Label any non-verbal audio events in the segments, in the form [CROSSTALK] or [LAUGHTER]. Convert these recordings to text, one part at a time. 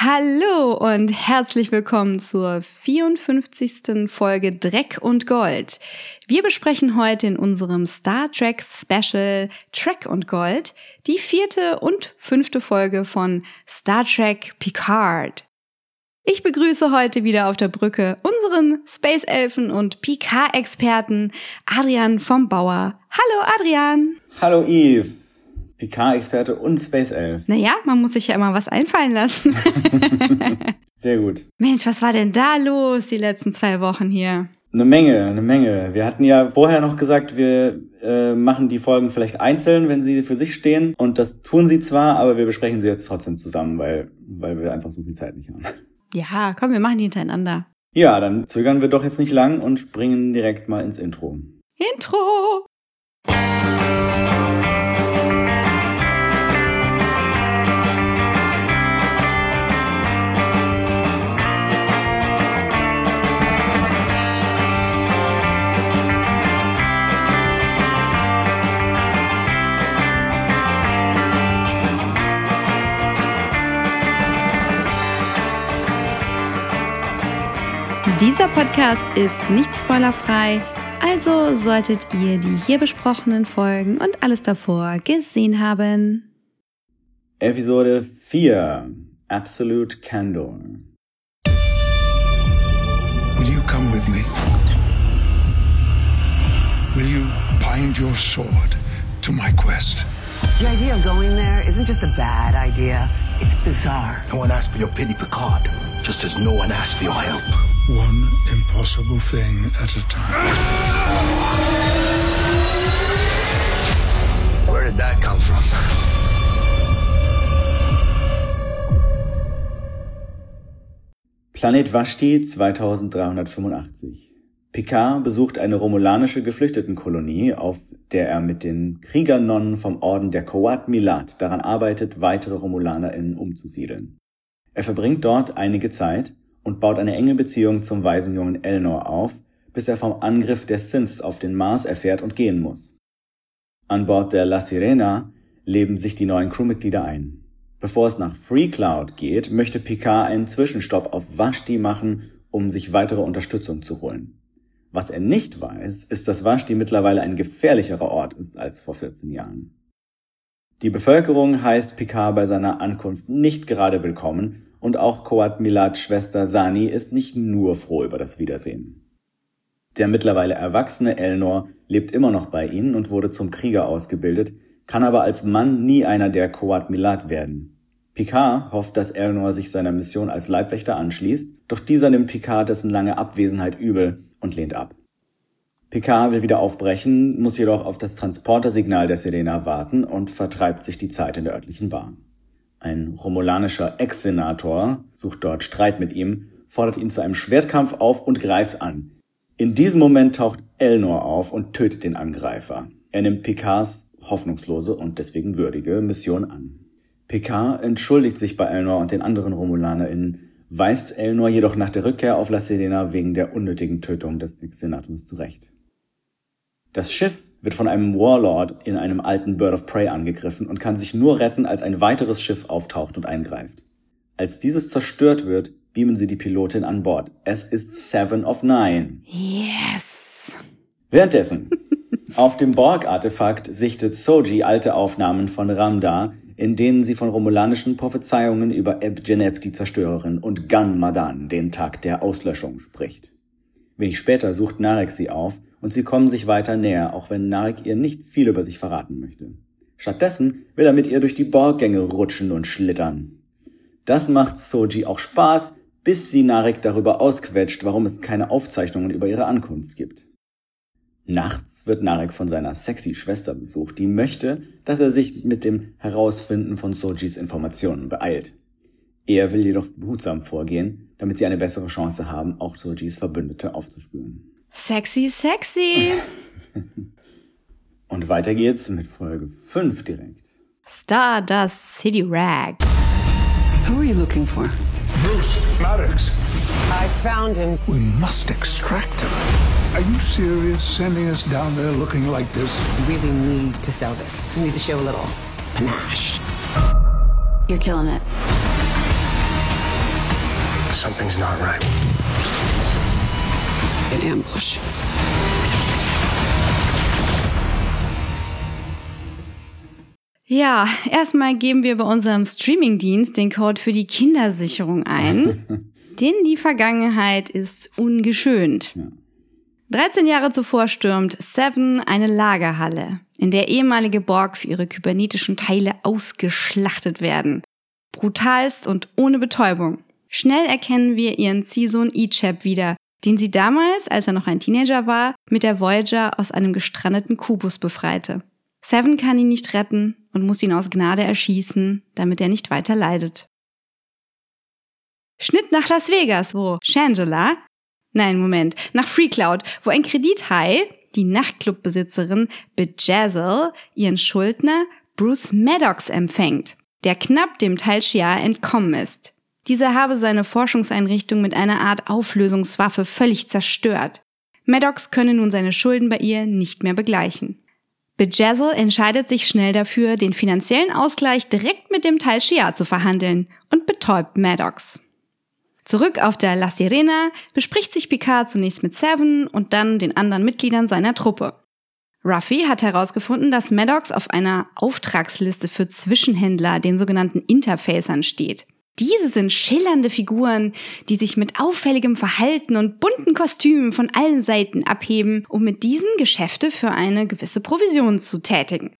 Hallo und herzlich willkommen zur 54. Folge Dreck und Gold. Wir besprechen heute in unserem Star Trek Special Trek und Gold die vierte und fünfte Folge von Star Trek Picard. Ich begrüße heute wieder auf der Brücke unseren Space Elfen und Picard-Experten Adrian vom Bauer. Hallo Adrian. Hallo Yves. Picard-Experte und Space Elf. Naja, man muss sich ja immer was einfallen lassen. [LAUGHS] Sehr gut. Mensch, was war denn da los die letzten zwei Wochen hier? Eine Menge, eine Menge. Wir hatten ja vorher noch gesagt, wir äh, machen die Folgen vielleicht einzeln, wenn sie für sich stehen. Und das tun sie zwar, aber wir besprechen sie jetzt trotzdem zusammen, weil, weil wir einfach so viel Zeit nicht haben. Ja, komm, wir machen die hintereinander. Ja, dann zögern wir doch jetzt nicht lang und springen direkt mal ins Intro. Intro! Dieser Podcast ist nicht spoilerfrei, also solltet ihr die hier besprochenen Folgen und alles davor gesehen haben. Episode 4 Absolute Candor. Will you come with me? Will you bind your sword to my quest? The idea of going there isn't just a bad idea, it's bizarre. No one asked for your pity, Picard, just as no one asked for your help. One impossible thing at a time. Where did that come from? Planet Vashti 2385. Picard besucht eine romulanische Geflüchtetenkolonie, auf der er mit den Kriegernonnen vom Orden der Kowat Milat daran arbeitet, weitere RomulanerInnen umzusiedeln. Er verbringt dort einige Zeit und baut eine enge Beziehung zum Waisenjungen Elnor auf, bis er vom Angriff der Synths auf den Mars erfährt und gehen muss. An Bord der La Sirena leben sich die neuen Crewmitglieder ein. Bevor es nach Free Cloud geht, möchte Picard einen Zwischenstopp auf Vashti machen, um sich weitere Unterstützung zu holen. Was er nicht weiß, ist, dass Vashti mittlerweile ein gefährlicherer Ort ist als vor 14 Jahren. Die Bevölkerung heißt Picard bei seiner Ankunft nicht gerade willkommen und auch Koat Milads Schwester Sani ist nicht nur froh über das Wiedersehen. Der mittlerweile erwachsene Elnor lebt immer noch bei ihnen und wurde zum Krieger ausgebildet, kann aber als Mann nie einer der Koat Milad werden. Picard hofft, dass Elnor sich seiner Mission als Leibwächter anschließt, doch dieser nimmt Picard dessen lange Abwesenheit übel und lehnt ab. Picard will wieder aufbrechen, muss jedoch auf das Transportersignal der Selena warten und vertreibt sich die Zeit in der örtlichen Bar. Ein romulanischer Ex-Senator sucht dort Streit mit ihm, fordert ihn zu einem Schwertkampf auf und greift an. In diesem Moment taucht Elnor auf und tötet den Angreifer. Er nimmt Picards hoffnungslose und deswegen würdige Mission an. Picard entschuldigt sich bei Elnor und den anderen RomulanerInnen, weist Elnor jedoch nach der Rückkehr auf La Selena wegen der unnötigen Tötung des Ex-Senators zurecht. Das Schiff wird von einem Warlord in einem alten Bird of Prey angegriffen und kann sich nur retten, als ein weiteres Schiff auftaucht und eingreift. Als dieses zerstört wird, beamen sie die Pilotin an Bord. Es ist Seven of Nine. Yes. Währenddessen, auf dem Borg-Artefakt sichtet Soji alte Aufnahmen von Ramda, in denen sie von romulanischen Prophezeiungen über Eb Geneb, die Zerstörerin, und Gan Madan, den Tag der Auslöschung, spricht. Wenig später sucht Narek sie auf und sie kommen sich weiter näher, auch wenn Narek ihr nicht viel über sich verraten möchte. Stattdessen will er mit ihr durch die Borggänge rutschen und schlittern. Das macht Soji auch Spaß, bis sie Narek darüber ausquetscht, warum es keine Aufzeichnungen über ihre Ankunft gibt. Nachts wird Narek von seiner sexy Schwester besucht, die möchte, dass er sich mit dem Herausfinden von Sojis Informationen beeilt. Er will jedoch behutsam vorgehen, damit sie eine bessere Chance haben, auch Sojis Verbündete aufzuspüren. Sexy, sexy. [LAUGHS] Und weiter geht's mit Folge 5 direkt. Stardust City Rag. Who are you looking for? Bruce Maddox, I found him. we must extract him. Are you serious sending us down there looking like this? We really need to sell this. We need to show a little panache. You're killing it. Something's not right. An ambush. Ja, erstmal geben wir bei unserem Streamingdienst den Code für die Kindersicherung ein. [LAUGHS] denn die Vergangenheit ist ungeschönt. 13 Jahre zuvor stürmt Seven eine Lagerhalle, in der ehemalige Borg für ihre kybernetischen Teile ausgeschlachtet werden. Brutalst und ohne Betäubung. Schnell erkennen wir ihren Ziehsohn Ichab wieder, den sie damals, als er noch ein Teenager war, mit der Voyager aus einem gestrandeten Kubus befreite. Seven kann ihn nicht retten und muss ihn aus Gnade erschießen, damit er nicht weiter leidet. Schnitt nach Las Vegas, wo Shangela, nein, Moment, nach Freecloud, wo ein Kredithai, die Nachtclubbesitzerin Bejazzle, ihren Schuldner Bruce Maddox empfängt, der knapp dem Tal Shia entkommen ist. Dieser habe seine Forschungseinrichtung mit einer Art Auflösungswaffe völlig zerstört. Maddox könne nun seine Schulden bei ihr nicht mehr begleichen. Bejazzle entscheidet sich schnell dafür, den finanziellen Ausgleich direkt mit dem Tal Shia zu verhandeln und betäubt Maddox. Zurück auf der La Sirena bespricht sich Picard zunächst mit Seven und dann den anderen Mitgliedern seiner Truppe. Ruffy hat herausgefunden, dass Maddox auf einer Auftragsliste für Zwischenhändler, den sogenannten Interfacern, steht. Diese sind schillernde Figuren, die sich mit auffälligem Verhalten und bunten Kostümen von allen Seiten abheben, um mit diesen Geschäfte für eine gewisse Provision zu tätigen.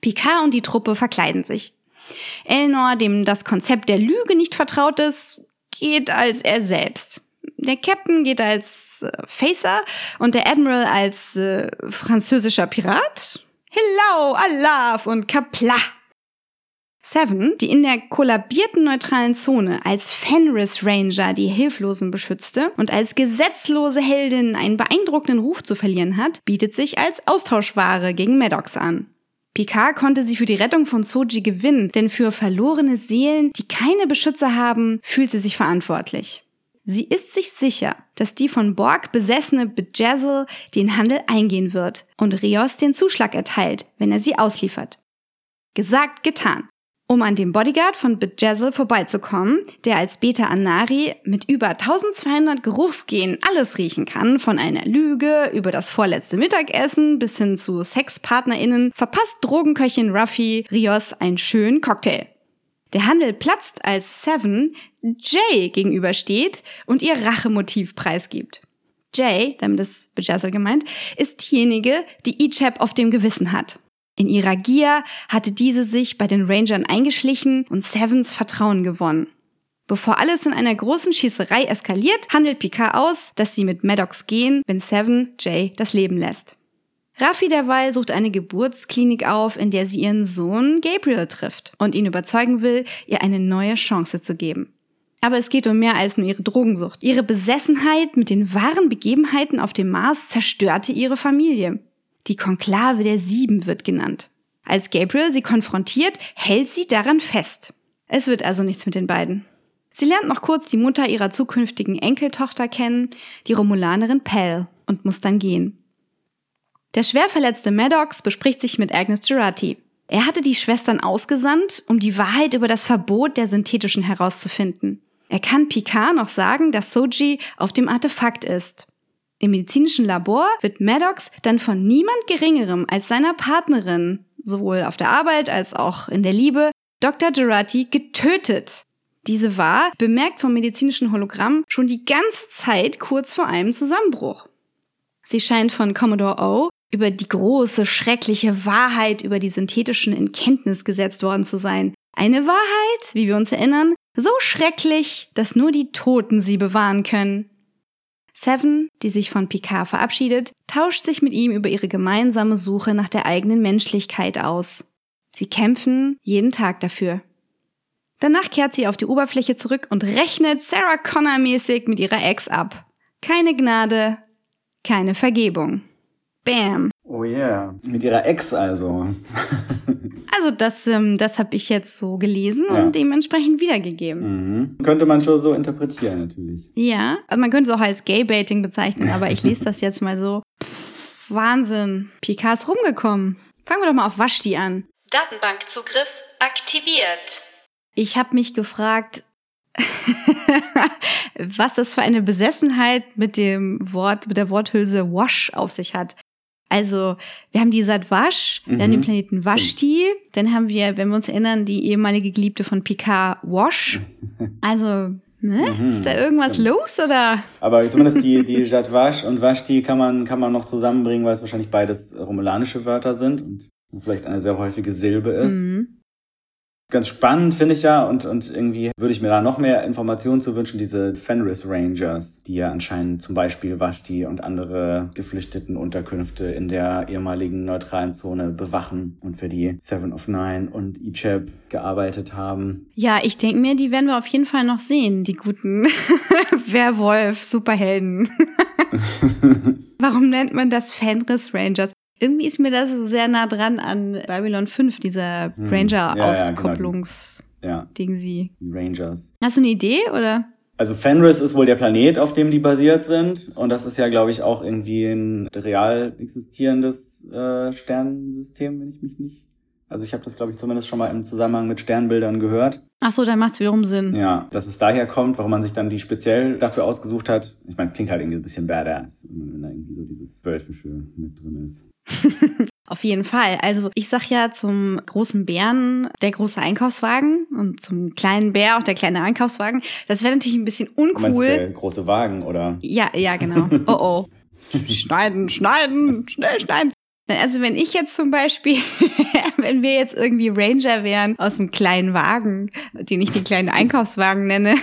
Picard und die Truppe verkleiden sich. Elnor, dem das Konzept der Lüge nicht vertraut ist, geht als er selbst. Der Captain geht als äh, Facer und der Admiral als äh, französischer Pirat. Hello, Allah und Kapla. Seven, die in der kollabierten neutralen Zone als Fenris Ranger die Hilflosen beschützte und als gesetzlose Heldin einen beeindruckenden Ruf zu verlieren hat, bietet sich als Austauschware gegen Maddox an. Picard konnte sie für die Rettung von Soji gewinnen, denn für verlorene Seelen, die keine Beschützer haben, fühlt sie sich verantwortlich. Sie ist sich sicher, dass die von Borg besessene Bejazzle den Handel eingehen wird und Rios den Zuschlag erteilt, wenn er sie ausliefert. Gesagt, getan. Um an dem Bodyguard von Bejazzle vorbeizukommen, der als Beta Anari mit über 1200 Geruchsgenen alles riechen kann, von einer Lüge über das vorletzte Mittagessen bis hin zu Sexpartnerinnen, verpasst Drogenköchin Ruffy Rios einen schönen Cocktail. Der Handel platzt, als Seven Jay gegenübersteht und ihr Rachemotiv preisgibt. Jay, damit ist Bejazzle gemeint, ist diejenige, die Ichab auf dem Gewissen hat. In ihrer Gier hatte diese sich bei den Rangern eingeschlichen und Sevens Vertrauen gewonnen. Bevor alles in einer großen Schießerei eskaliert, handelt Picard aus, dass sie mit Maddox gehen, wenn Seven Jay das Leben lässt. Raffi derweil sucht eine Geburtsklinik auf, in der sie ihren Sohn Gabriel trifft und ihn überzeugen will, ihr eine neue Chance zu geben. Aber es geht um mehr als nur ihre Drogensucht. Ihre Besessenheit mit den wahren Begebenheiten auf dem Mars zerstörte ihre Familie. Die Konklave der Sieben wird genannt. Als Gabriel sie konfrontiert, hält sie daran fest. Es wird also nichts mit den beiden. Sie lernt noch kurz die Mutter ihrer zukünftigen Enkeltochter kennen, die Romulanerin Pell, und muss dann gehen. Der schwer verletzte Maddox bespricht sich mit Agnes Girardi. Er hatte die Schwestern ausgesandt, um die Wahrheit über das Verbot der synthetischen herauszufinden. Er kann Picard noch sagen, dass Soji auf dem Artefakt ist. Im medizinischen Labor wird Maddox dann von niemand Geringerem als seiner Partnerin, sowohl auf der Arbeit als auch in der Liebe, Dr. Gerati getötet. Diese war, bemerkt vom medizinischen Hologramm, schon die ganze Zeit kurz vor einem Zusammenbruch. Sie scheint von Commodore O über die große, schreckliche Wahrheit über die synthetischen in Kenntnis gesetzt worden zu sein. Eine Wahrheit, wie wir uns erinnern, so schrecklich, dass nur die Toten sie bewahren können. Seven, die sich von Picard verabschiedet, tauscht sich mit ihm über ihre gemeinsame Suche nach der eigenen Menschlichkeit aus. Sie kämpfen jeden Tag dafür. Danach kehrt sie auf die Oberfläche zurück und rechnet Sarah Connor mäßig mit ihrer Ex ab. Keine Gnade, keine Vergebung. Bam. Oh yeah. Mit ihrer Ex also. [LAUGHS] also das, ähm, das habe ich jetzt so gelesen ja. und dementsprechend wiedergegeben. Mhm. Könnte man schon so interpretieren natürlich. Ja, also man könnte es auch als Gay-Baiting bezeichnen, aber ich lese das jetzt mal so. Pff, Wahnsinn. Picard ist rumgekommen. Fangen wir doch mal auf Washti an. Datenbankzugriff aktiviert. Ich habe mich gefragt, [LAUGHS] was das für eine Besessenheit mit dem Wort, mit der Worthülse Wash auf sich hat. Also, wir haben die Satwash, mhm. dann den Planeten Vashti, dann haben wir, wenn wir uns erinnern, die ehemalige Geliebte von Picard, Wash. [LAUGHS] Also, ne? Mhm. Ist da irgendwas Stimmt. los oder? Aber zumindest die, die Jadwash und Vashti kann man, kann man noch zusammenbringen, weil es wahrscheinlich beides romulanische Wörter sind und vielleicht eine sehr häufige Silbe ist. Mhm ganz spannend, finde ich ja. Und, und irgendwie würde ich mir da noch mehr Informationen zu wünschen. Diese Fenris Rangers, die ja anscheinend zum Beispiel Vashti und andere geflüchteten Unterkünfte in der ehemaligen neutralen Zone bewachen und für die Seven of Nine und Icheb gearbeitet haben. Ja, ich denke mir, die werden wir auf jeden Fall noch sehen, die guten [LAUGHS] Werwolf-Superhelden. [LAUGHS] Warum nennt man das Fenris Rangers? Irgendwie ist mir das sehr nah dran an Babylon 5, dieser hm. Ranger-Auskopplungs- ja, Ding sie. Die Rangers. Hast du eine Idee oder? Also Fenris ist wohl der Planet, auf dem die basiert sind. Und das ist ja, glaube ich, auch irgendwie ein real existierendes äh, Sternensystem, wenn ich mich nicht. Also ich habe das, glaube ich, zumindest schon mal im Zusammenhang mit Sternbildern gehört. Ach so, dann macht's wiederum Sinn. Ja, dass es daher kommt, warum man sich dann die speziell dafür ausgesucht hat. Ich meine, es klingt halt irgendwie ein bisschen badass, wenn da irgendwie so dieses Wölfische mit drin ist. [LAUGHS] Auf jeden Fall. Also ich sag ja zum großen Bären der große Einkaufswagen und zum kleinen Bär auch der kleine Einkaufswagen. Das wäre natürlich ein bisschen uncool. Meinst der große Wagen, oder? Ja, ja, genau. [LAUGHS] Oh oh. schneiden, schneiden, schnell schneiden. Also wenn ich jetzt zum Beispiel, [LAUGHS] wenn wir jetzt irgendwie Ranger wären aus einem kleinen Wagen, den ich den kleinen Einkaufswagen nenne,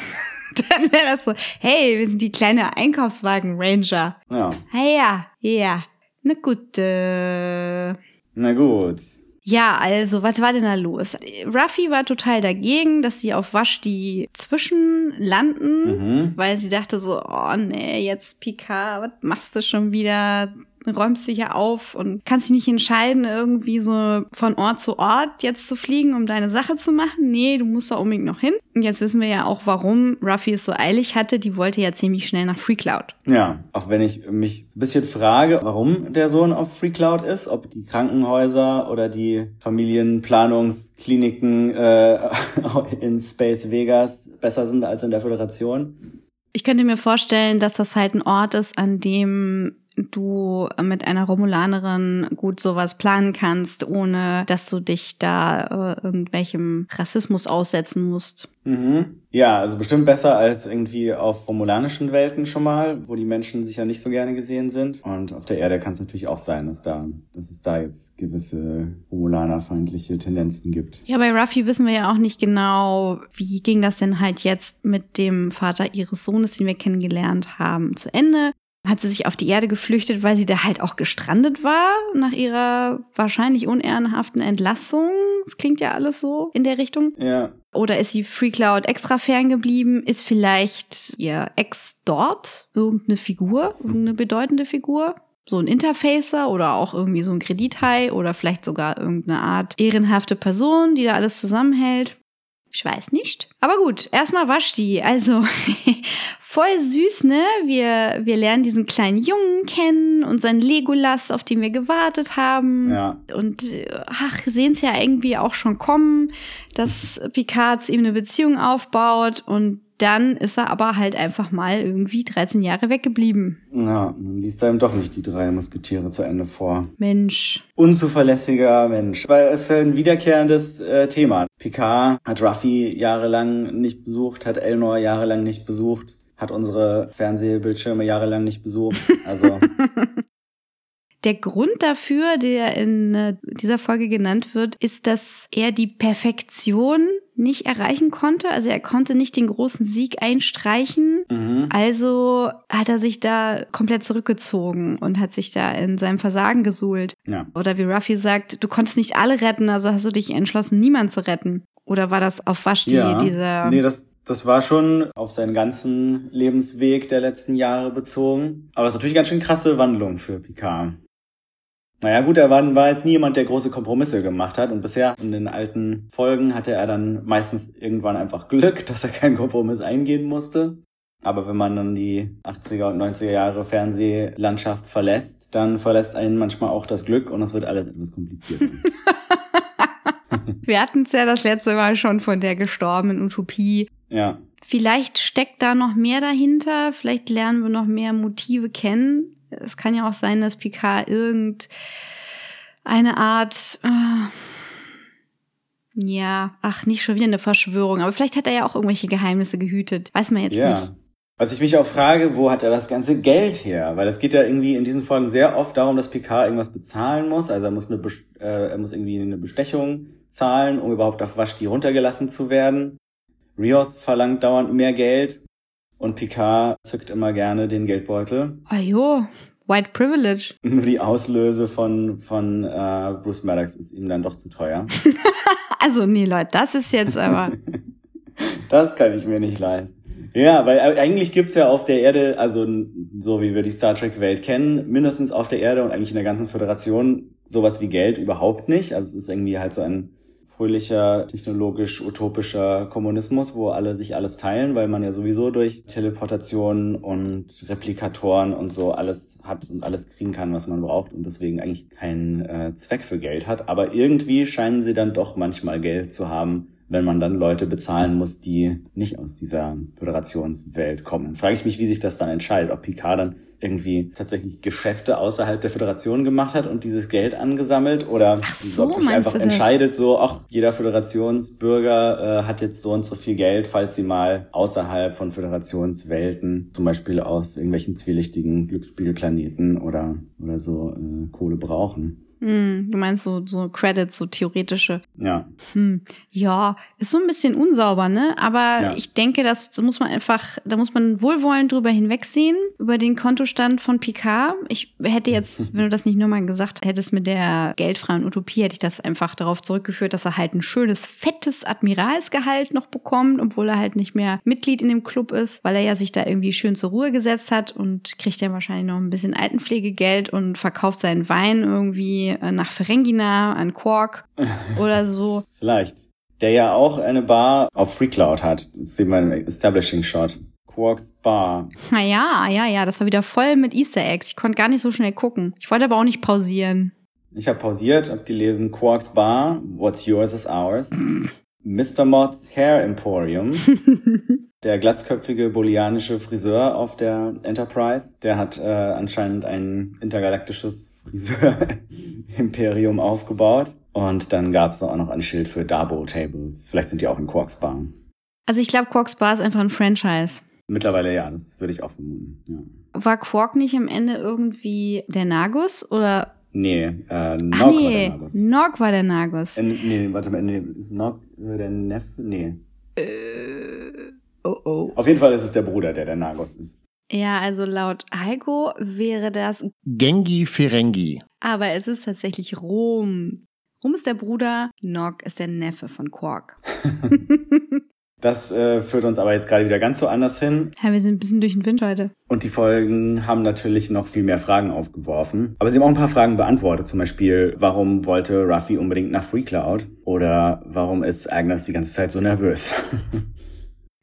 dann wäre das so, hey, wir sind die kleine Einkaufswagen Ranger. Ja. Hey, ja, ja. Na gut. Äh. Na gut. Ja, also, was war denn da los? Ruffy war total dagegen, dass sie auf Washti zwischen landen, mhm. weil sie dachte so, oh nee, jetzt Picard, was machst du schon wieder? Räumst dich ja auf und kannst dich nicht entscheiden, irgendwie so von Ort zu Ort jetzt zu fliegen, um deine Sache zu machen. Nee, du musst da unbedingt noch hin. Und jetzt wissen wir ja auch, warum Ruffy es so eilig hatte. Die wollte ja ziemlich schnell nach FreeCloud. Ja, auch wenn ich mich ein bisschen frage, warum der Sohn auf FreeCloud ist, ob die Krankenhäuser oder die Familienplanungskliniken äh, [LAUGHS] in Space Vegas besser sind als in der Föderation. Ich könnte mir vorstellen, dass das halt ein Ort ist, an dem du mit einer Romulanerin gut sowas planen kannst, ohne dass du dich da äh, irgendwelchem Rassismus aussetzen musst. Mhm. Ja, also bestimmt besser als irgendwie auf romulanischen Welten schon mal, wo die Menschen sicher nicht so gerne gesehen sind. Und auf der Erde kann es natürlich auch sein, dass da, dass es da jetzt gewisse romulanerfeindliche Tendenzen gibt. Ja, bei Ruffy wissen wir ja auch nicht genau, wie ging das denn halt jetzt mit dem Vater ihres Sohnes, den wir kennengelernt haben, zu Ende hat sie sich auf die Erde geflüchtet, weil sie da halt auch gestrandet war nach ihrer wahrscheinlich unehrenhaften Entlassung. Das klingt ja alles so in der Richtung. Ja. Oder ist sie Free Cloud extra ferngeblieben? Ist vielleicht ihr Ex dort irgendeine Figur, irgendeine bedeutende Figur? So ein Interfacer oder auch irgendwie so ein Kredithai oder vielleicht sogar irgendeine Art ehrenhafte Person, die da alles zusammenhält. Ich weiß nicht. Aber gut, erstmal Vashti. Also [LAUGHS] voll süß, ne? Wir, wir lernen diesen kleinen Jungen kennen und seinen Legolas, auf den wir gewartet haben. Ja. Und ach, sehen es ja irgendwie auch schon kommen, dass Picard ihm eine Beziehung aufbaut und dann ist er aber halt einfach mal irgendwie 13 Jahre weggeblieben. Ja, dann liest er ihm doch nicht die drei Musketiere zu Ende vor. Mensch. Unzuverlässiger Mensch. Weil es ist ein wiederkehrendes äh, Thema. Picard hat Ruffy jahrelang nicht besucht, hat Elnor jahrelang nicht besucht, hat unsere Fernsehbildschirme jahrelang nicht besucht. Also [LAUGHS] Der Grund dafür, der in äh, dieser Folge genannt wird, ist, dass er die Perfektion nicht erreichen konnte. Also er konnte nicht den großen Sieg einstreichen. Mhm. Also hat er sich da komplett zurückgezogen und hat sich da in seinem Versagen gesuhlt. Ja. Oder wie Ruffy sagt, du konntest nicht alle retten, also hast du dich entschlossen, niemand zu retten. Oder war das auf Vashti ja. dieser... Nee, das, das war schon auf seinen ganzen Lebensweg der letzten Jahre bezogen. Aber es ist natürlich ganz schön krasse Wandlung für Picard. Naja gut, er war, war jetzt nie jemand, der große Kompromisse gemacht hat und bisher in den alten Folgen hatte er dann meistens irgendwann einfach Glück, [LAUGHS] dass er keinen Kompromiss eingehen musste. Aber wenn man dann die 80er und 90er Jahre Fernsehlandschaft verlässt, dann verlässt einen manchmal auch das Glück und es wird alles etwas komplizierter. [LAUGHS] Wir hatten es ja das letzte Mal schon von der gestorbenen Utopie. Ja. Vielleicht steckt da noch mehr dahinter. Vielleicht lernen wir noch mehr Motive kennen. Es kann ja auch sein, dass Picard irgendeine Art, äh, ja, ach, nicht schon wieder eine Verschwörung, aber vielleicht hat er ja auch irgendwelche Geheimnisse gehütet. Weiß man jetzt Ja. nicht. Was ich mich auch frage, wo hat er das ganze Geld her? Weil es geht ja irgendwie in diesen Folgen sehr oft darum, dass Picard irgendwas bezahlen muss. Also er muss eine, äh, er muss irgendwie eine Bestechung zahlen, um überhaupt auf Vashti runtergelassen zu werden. Rios verlangt dauernd mehr Geld und Picard zückt immer gerne den Geldbeutel. Ah jo, White Privilege. [LAUGHS] Nur die Auslöse von, von äh, Bruce Maddox ist ihm dann doch zu teuer. [LAUGHS] Also, nee, Leute, das ist jetzt aber. [LAUGHS] Das kann ich mir nicht leisten. Ja, weil äh, eigentlich gibt's ja auf der Erde, also so wie wir die Star Trek-Welt kennen, mindestens auf der Erde und eigentlich in der ganzen Föderation sowas wie Geld überhaupt nicht. Also es ist irgendwie halt so ein fröhlicher, technologisch-utopischer Kommunismus, wo alle sich alles teilen, weil man ja sowieso durch Teleportation und Replikatoren und so alles hat und alles kriegen kann, was man braucht und deswegen eigentlich keinen äh, Zweck für Geld hat. Aber irgendwie scheinen sie dann doch manchmal Geld zu haben, wenn man dann Leute bezahlen muss, die nicht aus dieser Föderationswelt kommen. Frage ich mich, wie sich das dann entscheidet, ob Picard dann irgendwie tatsächlich Geschäfte außerhalb der Föderation gemacht hat und dieses Geld angesammelt oder so, ob sich einfach entscheidet, so, ach, jeder Föderationsbürger äh, hat jetzt so und so viel Geld, falls sie mal außerhalb von Föderationswelten, zum Beispiel auf irgendwelchen zwielichtigen Glücksspielplaneten oder, oder so äh, Kohle brauchen. Hm, du meinst so, so Credits, so theoretische. Ja, Hm, ja, ist so ein bisschen unsauber, ne? Aber Ja. ich denke, das muss man einfach, da muss man wohlwollend drüber hinwegsehen, über den Kontostand von Picard. Ich hätte jetzt, [LAUGHS] wenn du das nicht nur mal gesagt hättest mit der geldfreien Utopie, hätte ich das einfach darauf zurückgeführt, dass er halt ein schönes, fettes Admiralsgehalt noch bekommt, obwohl er halt nicht mehr Mitglied in dem Club ist, weil er ja sich da irgendwie schön zur Ruhe gesetzt hat und kriegt ja wahrscheinlich noch ein bisschen Altenpflegegeld und verkauft seinen Wein irgendwie äh, nach Ferengina an Quark [LAUGHS] oder so. vielleicht. Der ja auch eine Bar auf FreeCloud hat. Das sieht man im Establishing Shot. Quarks Bar. Na ja, ja, ja, das war wieder voll mit Easter Eggs. Ich konnte gar nicht so schnell gucken. Ich wollte aber auch nicht pausieren. Ich habe pausiert, habe gelesen Quarks Bar, What's yours is ours. Mr. Mott's Hair Emporium. [LAUGHS] der glatzköpfige bolianische Friseur auf der Enterprise, der hat äh, anscheinend ein intergalaktisches Friseur-Imperium [LAUGHS] aufgebaut. Und dann gab es auch noch ein Schild für Dabo-Tables. Vielleicht sind die auch in Quarks Bar. Also ich glaube, Quarks Bar ist einfach ein Franchise. Mittlerweile ja, das würde ich auch vermuten. Ja. War Quark nicht am Ende irgendwie der Nagus? Oder. Nee, äh, Nog ah, war nee, der Nagus. Nog war der Nagus. Äh, nee, warte mal, nee, ist Nog äh, der Neffe? Nee. Oh oh. Auf jeden Fall ist es der Bruder, der der Nagus ist. Ja, also laut Heiko wäre das. Gengi Ferengi. Aber es ist tatsächlich Rom. Rom ist der Bruder, Nog ist der Neffe von Quark. [LAUGHS] Das äh, führt uns aber jetzt gerade wieder ganz so anders hin. Ja, wir sind ein bisschen durch den Wind heute. Und die Folgen haben natürlich noch viel mehr Fragen aufgeworfen. Aber sie haben auch ein paar Fragen beantwortet. Zum Beispiel, warum wollte Ruffy unbedingt nach FreeCloud? Oder warum ist Agnes die ganze Zeit so nervös? [LAUGHS]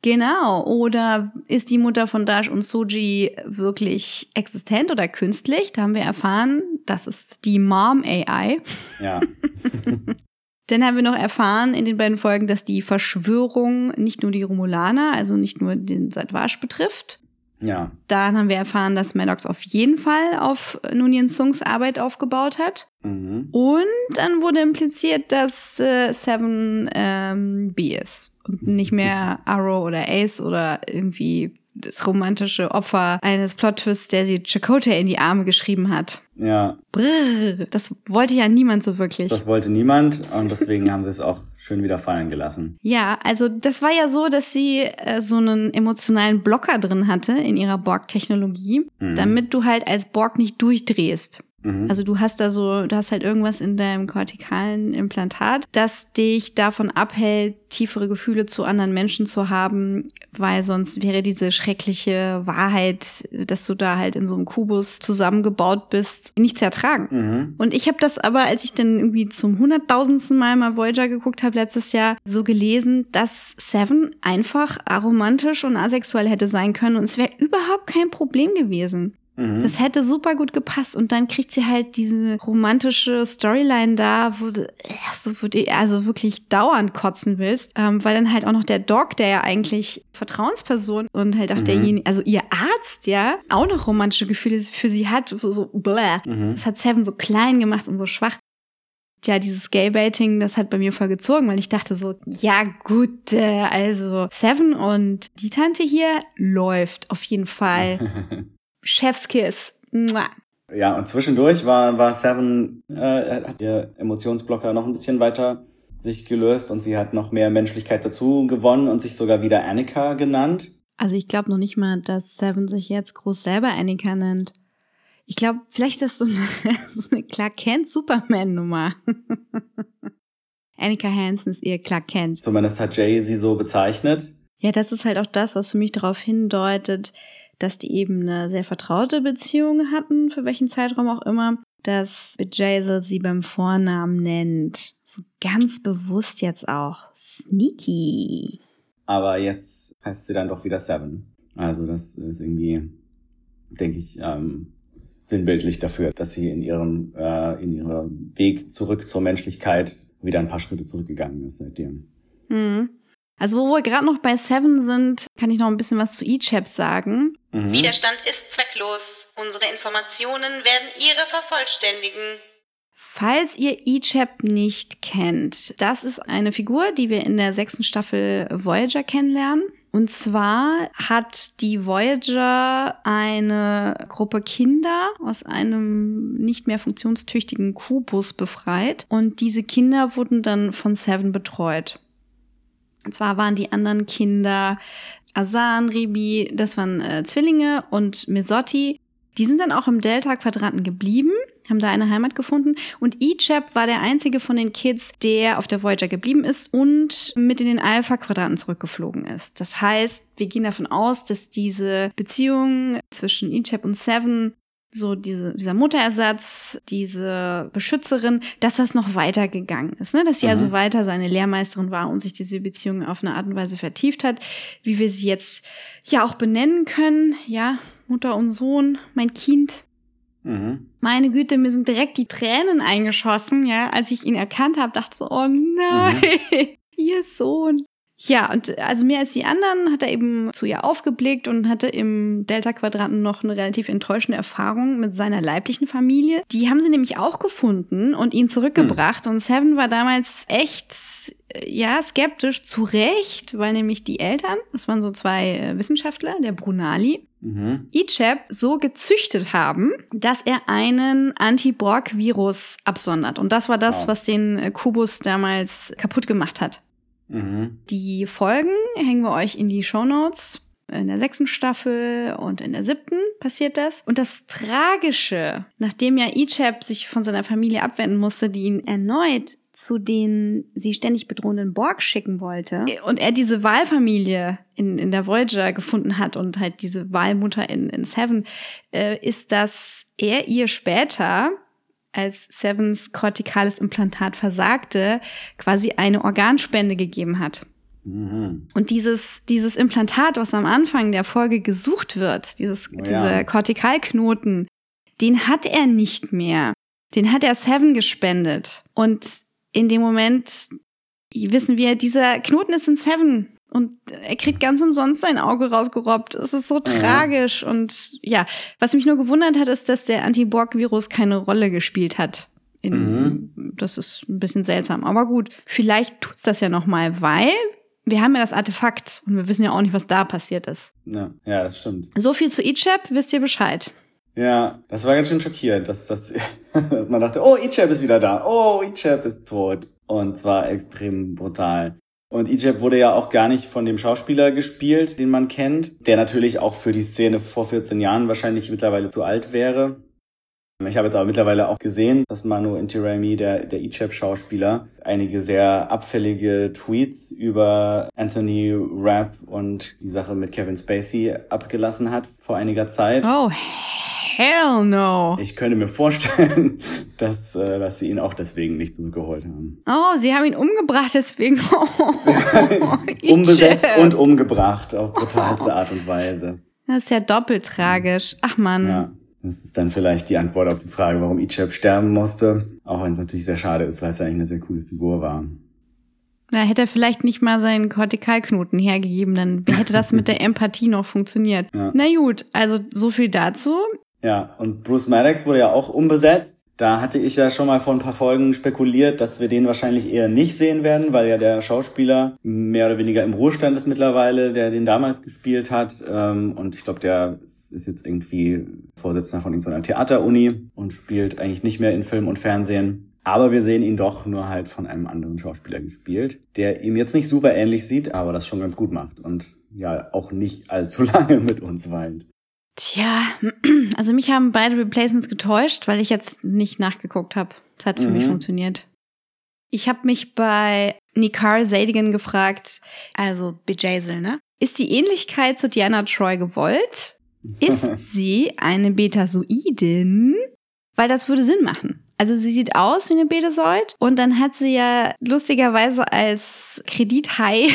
Genau. Oder ist die Mutter von Dash und Soji wirklich existent oder künstlich? Da haben wir erfahren, das ist die Mom AI. ja. [LAUGHS] Dann haben wir noch erfahren in den beiden Folgen, dass die Verschwörung nicht nur die Romulaner, also nicht nur den Satwasch betrifft. Ja. Dann haben wir erfahren, dass Maddox auf jeden Fall auf Nunien Sungs Arbeit aufgebaut hat. Mhm. Und dann wurde impliziert, dass äh, Seven ähm, B ist. Und nicht mehr Arrow oder Ace oder irgendwie das romantische Opfer eines Plot-Twists, der sie Chakotay in die Arme geschrieben hat. Ja. Brrr, das wollte ja niemand so wirklich. Das wollte niemand und deswegen haben sie es auch schön wieder fallen gelassen. Ja, also das war ja so, dass sie äh, so einen emotionalen Blocker drin hatte in ihrer Borg-Technologie, Mhm. damit du halt als Borg nicht durchdrehst. Mhm. Also du hast da so, du hast halt irgendwas in deinem kortikalen Implantat, das dich davon abhält, tiefere Gefühle zu anderen Menschen zu haben, weil sonst wäre diese schreckliche Wahrheit, dass du da halt in so einem Kubus zusammengebaut bist, nicht zu ertragen. Mhm. Und ich habe das aber, als ich dann irgendwie zum hunderttausendsten Mal mal Voyager geguckt habe letztes Jahr, so gelesen, dass Seven einfach aromantisch und asexuell hätte sein können und es wäre überhaupt kein Problem gewesen. Das hätte super gut gepasst und dann kriegt sie halt diese romantische Storyline da, wo du, also, wo du also wirklich dauernd kotzen willst, ähm, weil dann halt auch noch der Doc, der ja eigentlich Vertrauensperson und halt auch derjenige, also ihr Arzt, ja, auch noch romantische Gefühle für sie hat, so, so bläh. Das hat Seven so klein gemacht und so schwach. Ja, dieses Gay-Baiting, das hat bei mir voll gezogen, weil ich dachte so, ja gut, äh, also Seven und die Tante hier läuft auf jeden Fall. [LAUGHS] Chefskiss. Mua. Ja, und zwischendurch war, war Seven, äh, hat ihr Emotionsblocker noch ein bisschen weiter sich gelöst und sie hat noch mehr Menschlichkeit dazu gewonnen und sich sogar wieder Annika genannt. Also ich glaube noch nicht mal, dass Seven sich jetzt groß selber Annika nennt. Ich glaube, vielleicht ist das so eine, [LAUGHS] so eine Clark Kent Superman Nummer. [LAUGHS] Annika Hansen ist ihr Clark Kent. Zumindest hat Jay sie so bezeichnet. Ja, das ist halt auch das, was für mich darauf hindeutet, dass die eben eine sehr vertraute Beziehung hatten, für welchen Zeitraum auch immer, dass Jason sie beim Vornamen nennt. So ganz bewusst jetzt auch. Sneaky. Aber jetzt heißt sie dann doch wieder Seven. Also das ist irgendwie, denke ich, ähm, sinnbildlich dafür, dass sie in ihrem äh, in ihrem Weg zurück zur Menschlichkeit wieder ein paar Schritte zurückgegangen ist seitdem. Mhm. Also wo wir gerade noch bei Seven sind, kann ich noch ein bisschen was zu E-Chap sagen. Widerstand ist zwecklos. Unsere Informationen werden Ihre vervollständigen. Falls ihr E-Chap nicht kennt, das ist eine Figur, die wir in der sechsten Staffel Voyager kennenlernen. Und zwar hat die Voyager eine Gruppe Kinder aus einem nicht mehr funktionstüchtigen Kubus befreit. Und diese Kinder wurden dann von Seven betreut. Und zwar waren die anderen Kinder Asan, Ribi, das waren äh, Zwillinge und Mesotti. Die sind dann auch im Delta-Quadranten geblieben, haben da eine Heimat gefunden. Und Ichab war der einzige von den Kids, der auf der Voyager geblieben ist und mit in den Alpha-Quadranten zurückgeflogen ist. Das heißt, wir gehen davon aus, dass diese Beziehung zwischen Ichab und Seven so diese, dieser Mutterersatz, diese Beschützerin, dass das noch weitergegangen ist, ne? dass sie also weiter seine Lehrmeisterin war und sich diese Beziehung auf eine Art und Weise vertieft hat, wie wir sie jetzt ja auch benennen können, ja, Mutter und Sohn, mein Kind. Mhm. Meine Güte, mir sind direkt die Tränen eingeschossen, ja, als ich ihn erkannt habe, dachte so, oh nein, [LAUGHS] ihr Sohn. Ja, und also mehr als die anderen hat er eben zu ihr aufgeblickt und hatte im Delta-Quadranten noch eine relativ enttäuschende Erfahrung mit seiner leiblichen Familie. Die haben sie nämlich auch gefunden und ihn zurückgebracht. Und Seven war damals echt, äh, ja, skeptisch, zu Recht, weil nämlich die Eltern, das waren so zwei äh, Wissenschaftler, der Brunali, Mhm. Ichab so gezüchtet haben, dass er einen Anti-Borg-Virus absondert. Und das war das, Wow. was den äh, Kubus damals kaputt gemacht hat. Mhm. Die Folgen hängen wir euch in die Shownotes. In der sechsten Staffel und in der siebten passiert das. Und das Tragische, nachdem ja Ichab sich von seiner Familie abwenden musste, die ihn erneut zu den sie ständig bedrohenden Borg schicken wollte, und er diese Wahlfamilie in, in der Voyager gefunden hat und halt diese Wahlmutter in, in Seven, äh, ist, dass er ihr später als Sevens kortikales Implantat versagte, quasi eine Organspende gegeben hat. Mhm. Und dieses, dieses Implantat, was am Anfang der Folge gesucht wird, dieses, Oh ja. dieser Kortikalknoten, den hat er nicht mehr. Den hat er Seven gespendet. Und in dem Moment wissen wir, dieser Knoten ist in Seven. Und er kriegt ganz umsonst sein Auge rausgerobbt. Es ist so tragisch. Und ja, was mich nur gewundert hat, ist, dass der Anti-Borg-Virus keine Rolle gespielt hat. In, Das ist ein bisschen seltsam. Aber gut, vielleicht tut's das ja noch mal, weil wir haben ja das Artefakt und wir wissen ja auch nicht, was da passiert ist. Ja, ja, das stimmt. So viel zu Ichab, wisst ihr Bescheid. Ja, das war ganz schön schockierend, dass das [LAUGHS] man dachte, oh, Ichab ist wieder da. Oh, Ichab ist tot. Und zwar extrem brutal. Und Ichab wurde ja auch gar nicht von dem Schauspieler gespielt, den man kennt, der natürlich auch für die Szene vor 14 Jahren wahrscheinlich mittlerweile zu alt wäre. Ich habe jetzt aber mittlerweile auch gesehen, dass Manu Intirami, der, der Ichab-Schauspieler, einige sehr abfällige Tweets über Anthony Rapp und die Sache mit Kevin Spacey abgelassen hat vor einiger Zeit. Oh, hell no. Ich könnte mir vorstellen, [LAUGHS] dass, äh, dass sie ihn auch deswegen nicht zurückgeholt haben. Oh, sie haben ihn umgebracht, deswegen. [LAUGHS] Oh, Umbesetzt und umgebracht auf brutalste Art und Weise. Das ist ja doppelt tragisch. Ach man. Ja. Das ist dann vielleicht die Antwort auf die Frage, warum Ichab sterben musste. Auch wenn es natürlich sehr schade ist, weil es ja eigentlich eine sehr coole Figur war. Na, hätte er vielleicht nicht mal seinen Kortikalknoten hergegeben, dann hätte das mit der [LAUGHS] Empathie noch funktioniert. Ja. Na gut, also so viel dazu. Ja, und Bruce Maddox wurde ja auch umbesetzt. Da hatte ich ja schon mal vor ein paar Folgen spekuliert, dass wir den wahrscheinlich eher nicht sehen werden, weil ja der Schauspieler mehr oder weniger im Ruhestand ist mittlerweile, der den damals gespielt hat. Ähm, Und ich glaube, der ist jetzt irgendwie Vorsitzender von irgendeiner Theateruni und spielt eigentlich nicht mehr in Film und Fernsehen. Aber wir sehen ihn doch nur halt von einem anderen Schauspieler gespielt, der ihm jetzt nicht super ähnlich sieht, aber das schon ganz gut macht und ja auch nicht allzu [LAUGHS] lange mit uns weint. Tja, [CLEARS THROAT] also mich haben beide Replacements getäuscht, weil ich jetzt nicht nachgeguckt habe. Das hat für mich Mhm. funktioniert. Ich habe mich bei Nikar Zadigan gefragt, also Bejazel, ne? Ist die Ähnlichkeit zu Diana Troy gewollt? Ist [LAUGHS] sie eine Betasoidin? Weil das würde Sinn machen. Also sie sieht aus wie eine Betasoid und dann hat sie ja lustigerweise als Kredithai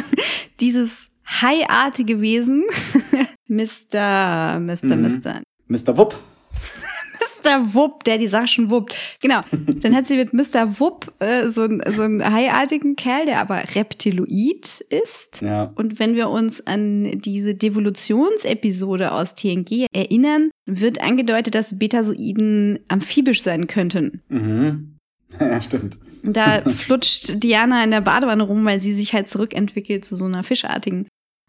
[LAUGHS] dieses haiartige Wesen, [LAUGHS] Mr. Mr. Mhm. Mr. Mr. Wupp. Mr. Wupp, der die Sache schon wuppt. Genau. Dann hat sie mit Mr. Wupp äh, so, ein- so einen haiartigen Kerl, der aber Reptiloid ist. Ja. Und wenn wir uns an diese Devolutionsepisode aus TNG erinnern, wird angedeutet, dass Betasoiden amphibisch sein könnten. Mhm. [LAUGHS] Ja, stimmt. Da flutscht Diana in der Badewanne rum, weil sie sich halt zurückentwickelt zu so einer fischartigen.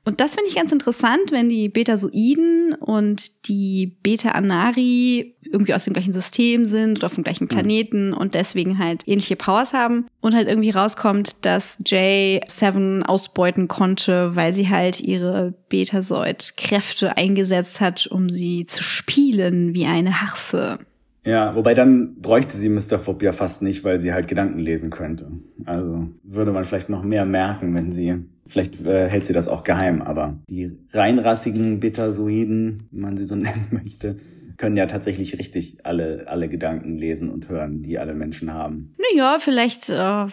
Und das finde ich ganz interessant, wenn die Betasoiden und die Beta-Anari irgendwie aus dem gleichen System sind oder auf dem gleichen Planeten und deswegen halt ähnliche Powers haben und halt irgendwie rauskommt, dass Jay Seven ausbeuten konnte, weil sie halt ihre Betasoid-Kräfte eingesetzt hat, um sie zu spielen wie eine Harfe. Ja, wobei dann bräuchte sie Mr. Fupp ja fast nicht, weil sie halt Gedanken lesen könnte. Also würde man vielleicht noch mehr merken, wenn sie, vielleicht äh, hält sie das auch geheim, aber die reinrassigen Betasoiden, wie man sie so [LAUGHS] nennen möchte, können ja tatsächlich richtig alle, alle Gedanken lesen und hören, die alle Menschen haben. Naja, vielleicht äh,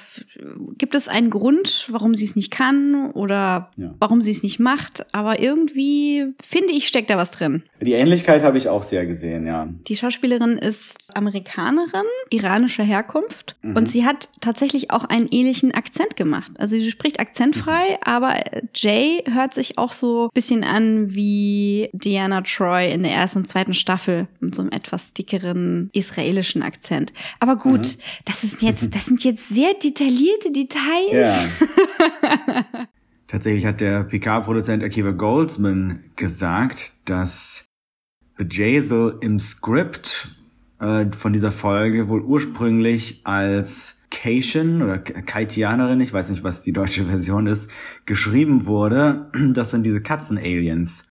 gibt es einen Grund, warum sie es nicht kann oder Ja. warum sie es nicht macht. Aber irgendwie, finde ich, steckt da was drin. Die Ähnlichkeit habe ich auch sehr gesehen, ja. Die Schauspielerin ist Amerikanerin, iranischer Herkunft. Und sie hat tatsächlich auch einen ähnlichen Akzent gemacht. Also sie spricht akzentfrei, aber Jay hört sich auch so ein bisschen an wie Diana Troy in der ersten und zweiten Staffel mit so einem etwas dickeren israelischen Akzent. Aber gut, das ist jetzt, das sind jetzt sehr detaillierte Details. Ja. [LAUGHS] Tatsächlich hat der Picard-Produzent Akiva Goldsman gesagt, dass Bejazel im Skript äh, von dieser Folge wohl ursprünglich als Kaitian oder Kaitianerin, ich weiß nicht, was die deutsche Version ist, geschrieben wurde. Das sind diese Katzen-Aliens.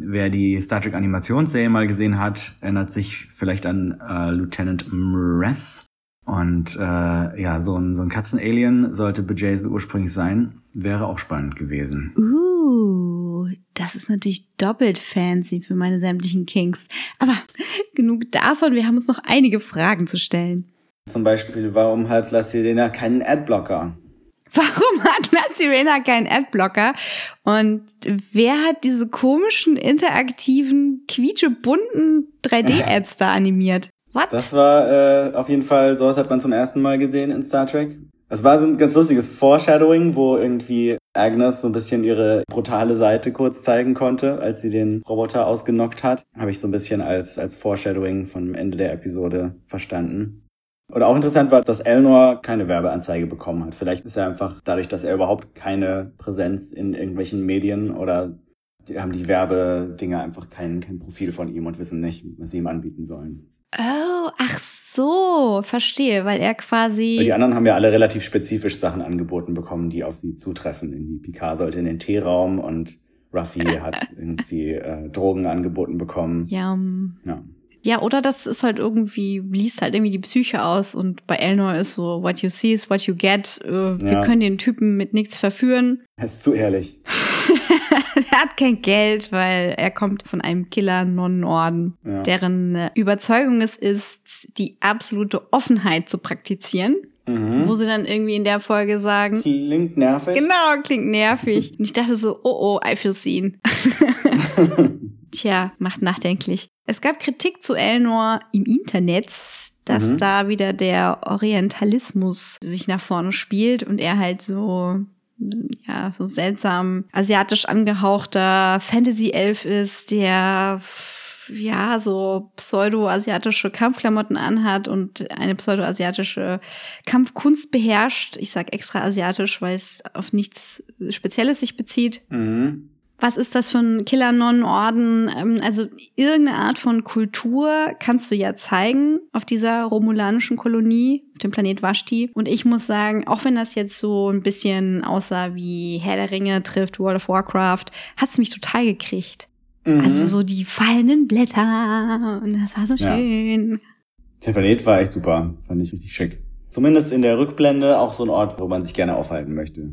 Wer die Star Trek Animationsserie mal gesehen hat, erinnert sich vielleicht an äh, Lieutenant Mress. Und äh, ja, so ein, so ein Katzenalien sollte Bejazel ursprünglich sein. Wäre auch spannend gewesen. Uh, das ist natürlich doppelt fancy für meine sämtlichen Kinks. Aber [LAUGHS] genug davon, wir haben uns noch einige Fragen zu stellen. Zum Beispiel, warum hat La Sirena keinen Adblocker? Warum hat [LAUGHS] La Sirena keinen Adblocker? Und wer hat diese komischen, interaktiven, quietschebunten 3D-Ads da animiert? What? Das war äh, auf jeden Fall, sowas hat man zum ersten Mal gesehen in Star Trek. Das war so ein ganz lustiges Foreshadowing, wo irgendwie Agnes so ein bisschen ihre brutale Seite kurz zeigen konnte, als sie den Roboter ausgenockt hat. Habe ich so ein bisschen als, als Foreshadowing vom Ende der Episode verstanden. Und auch interessant war, dass Elnor keine Werbeanzeige bekommen hat. Vielleicht ist er einfach dadurch, dass er überhaupt keine Präsenz in irgendwelchen Medien oder die haben die Werbedinger einfach kein, kein Profil von ihm und wissen nicht, was sie ihm anbieten sollen. Oh, ach so, verstehe, weil er Weil quasi. die anderen haben ja alle relativ spezifisch Sachen angeboten bekommen, die auf sie zutreffen. Irgendwie Picard sollte in den Teeraum und Ruffy hat [LAUGHS] irgendwie äh, Drogen angeboten bekommen. Ja, um, Ja. Ja, oder das ist halt irgendwie, liest halt irgendwie die Psyche aus und bei Elnor ist so, what you see is what you get. Äh, wir Ja. können den Typen mit nichts verführen. Das ist zu ehrlich. [LAUGHS] er hat kein Geld, weil er kommt von einem Killer-Nonnenorden, Ja. deren äh, Überzeugung es ist, die absolute Offenheit zu praktizieren. Mhm. Wo sie dann irgendwie in der Folge sagen, Klingt nervig. Genau, klingt nervig. [LAUGHS] Und ich dachte so, oh oh, I feel seen. [LAUGHS] Tja, macht nachdenklich. Es gab Kritik zu Elnor im Internet, dass Mhm. da wieder der Orientalismus sich nach vorne spielt und er halt so ja, so seltsam asiatisch angehauchter Fantasy-Elf ist, der ja, so pseudo-asiatische Kampfklamotten anhat und eine pseudo-asiatische Kampfkunst beherrscht. Ich sag extra asiatisch, weil es auf nichts Spezielles sich bezieht. Mhm. Was ist das für ein Killer-Non-Orden? Ähm, Also irgendeine Art von Kultur kannst du ja zeigen auf dieser romulanischen Kolonie, auf dem Planet Vashti. Und ich muss sagen, auch wenn das jetzt so ein bisschen aussah wie Herr der Ringe trifft World of Warcraft, hat es mich total gekriegt. Mhm. Also so die fallenden Blätter und das war so Ja. schön. Der Planet war echt super, fand ich richtig schick. Zumindest in der Rückblende auch so ein Ort, wo man sich gerne aufhalten möchte.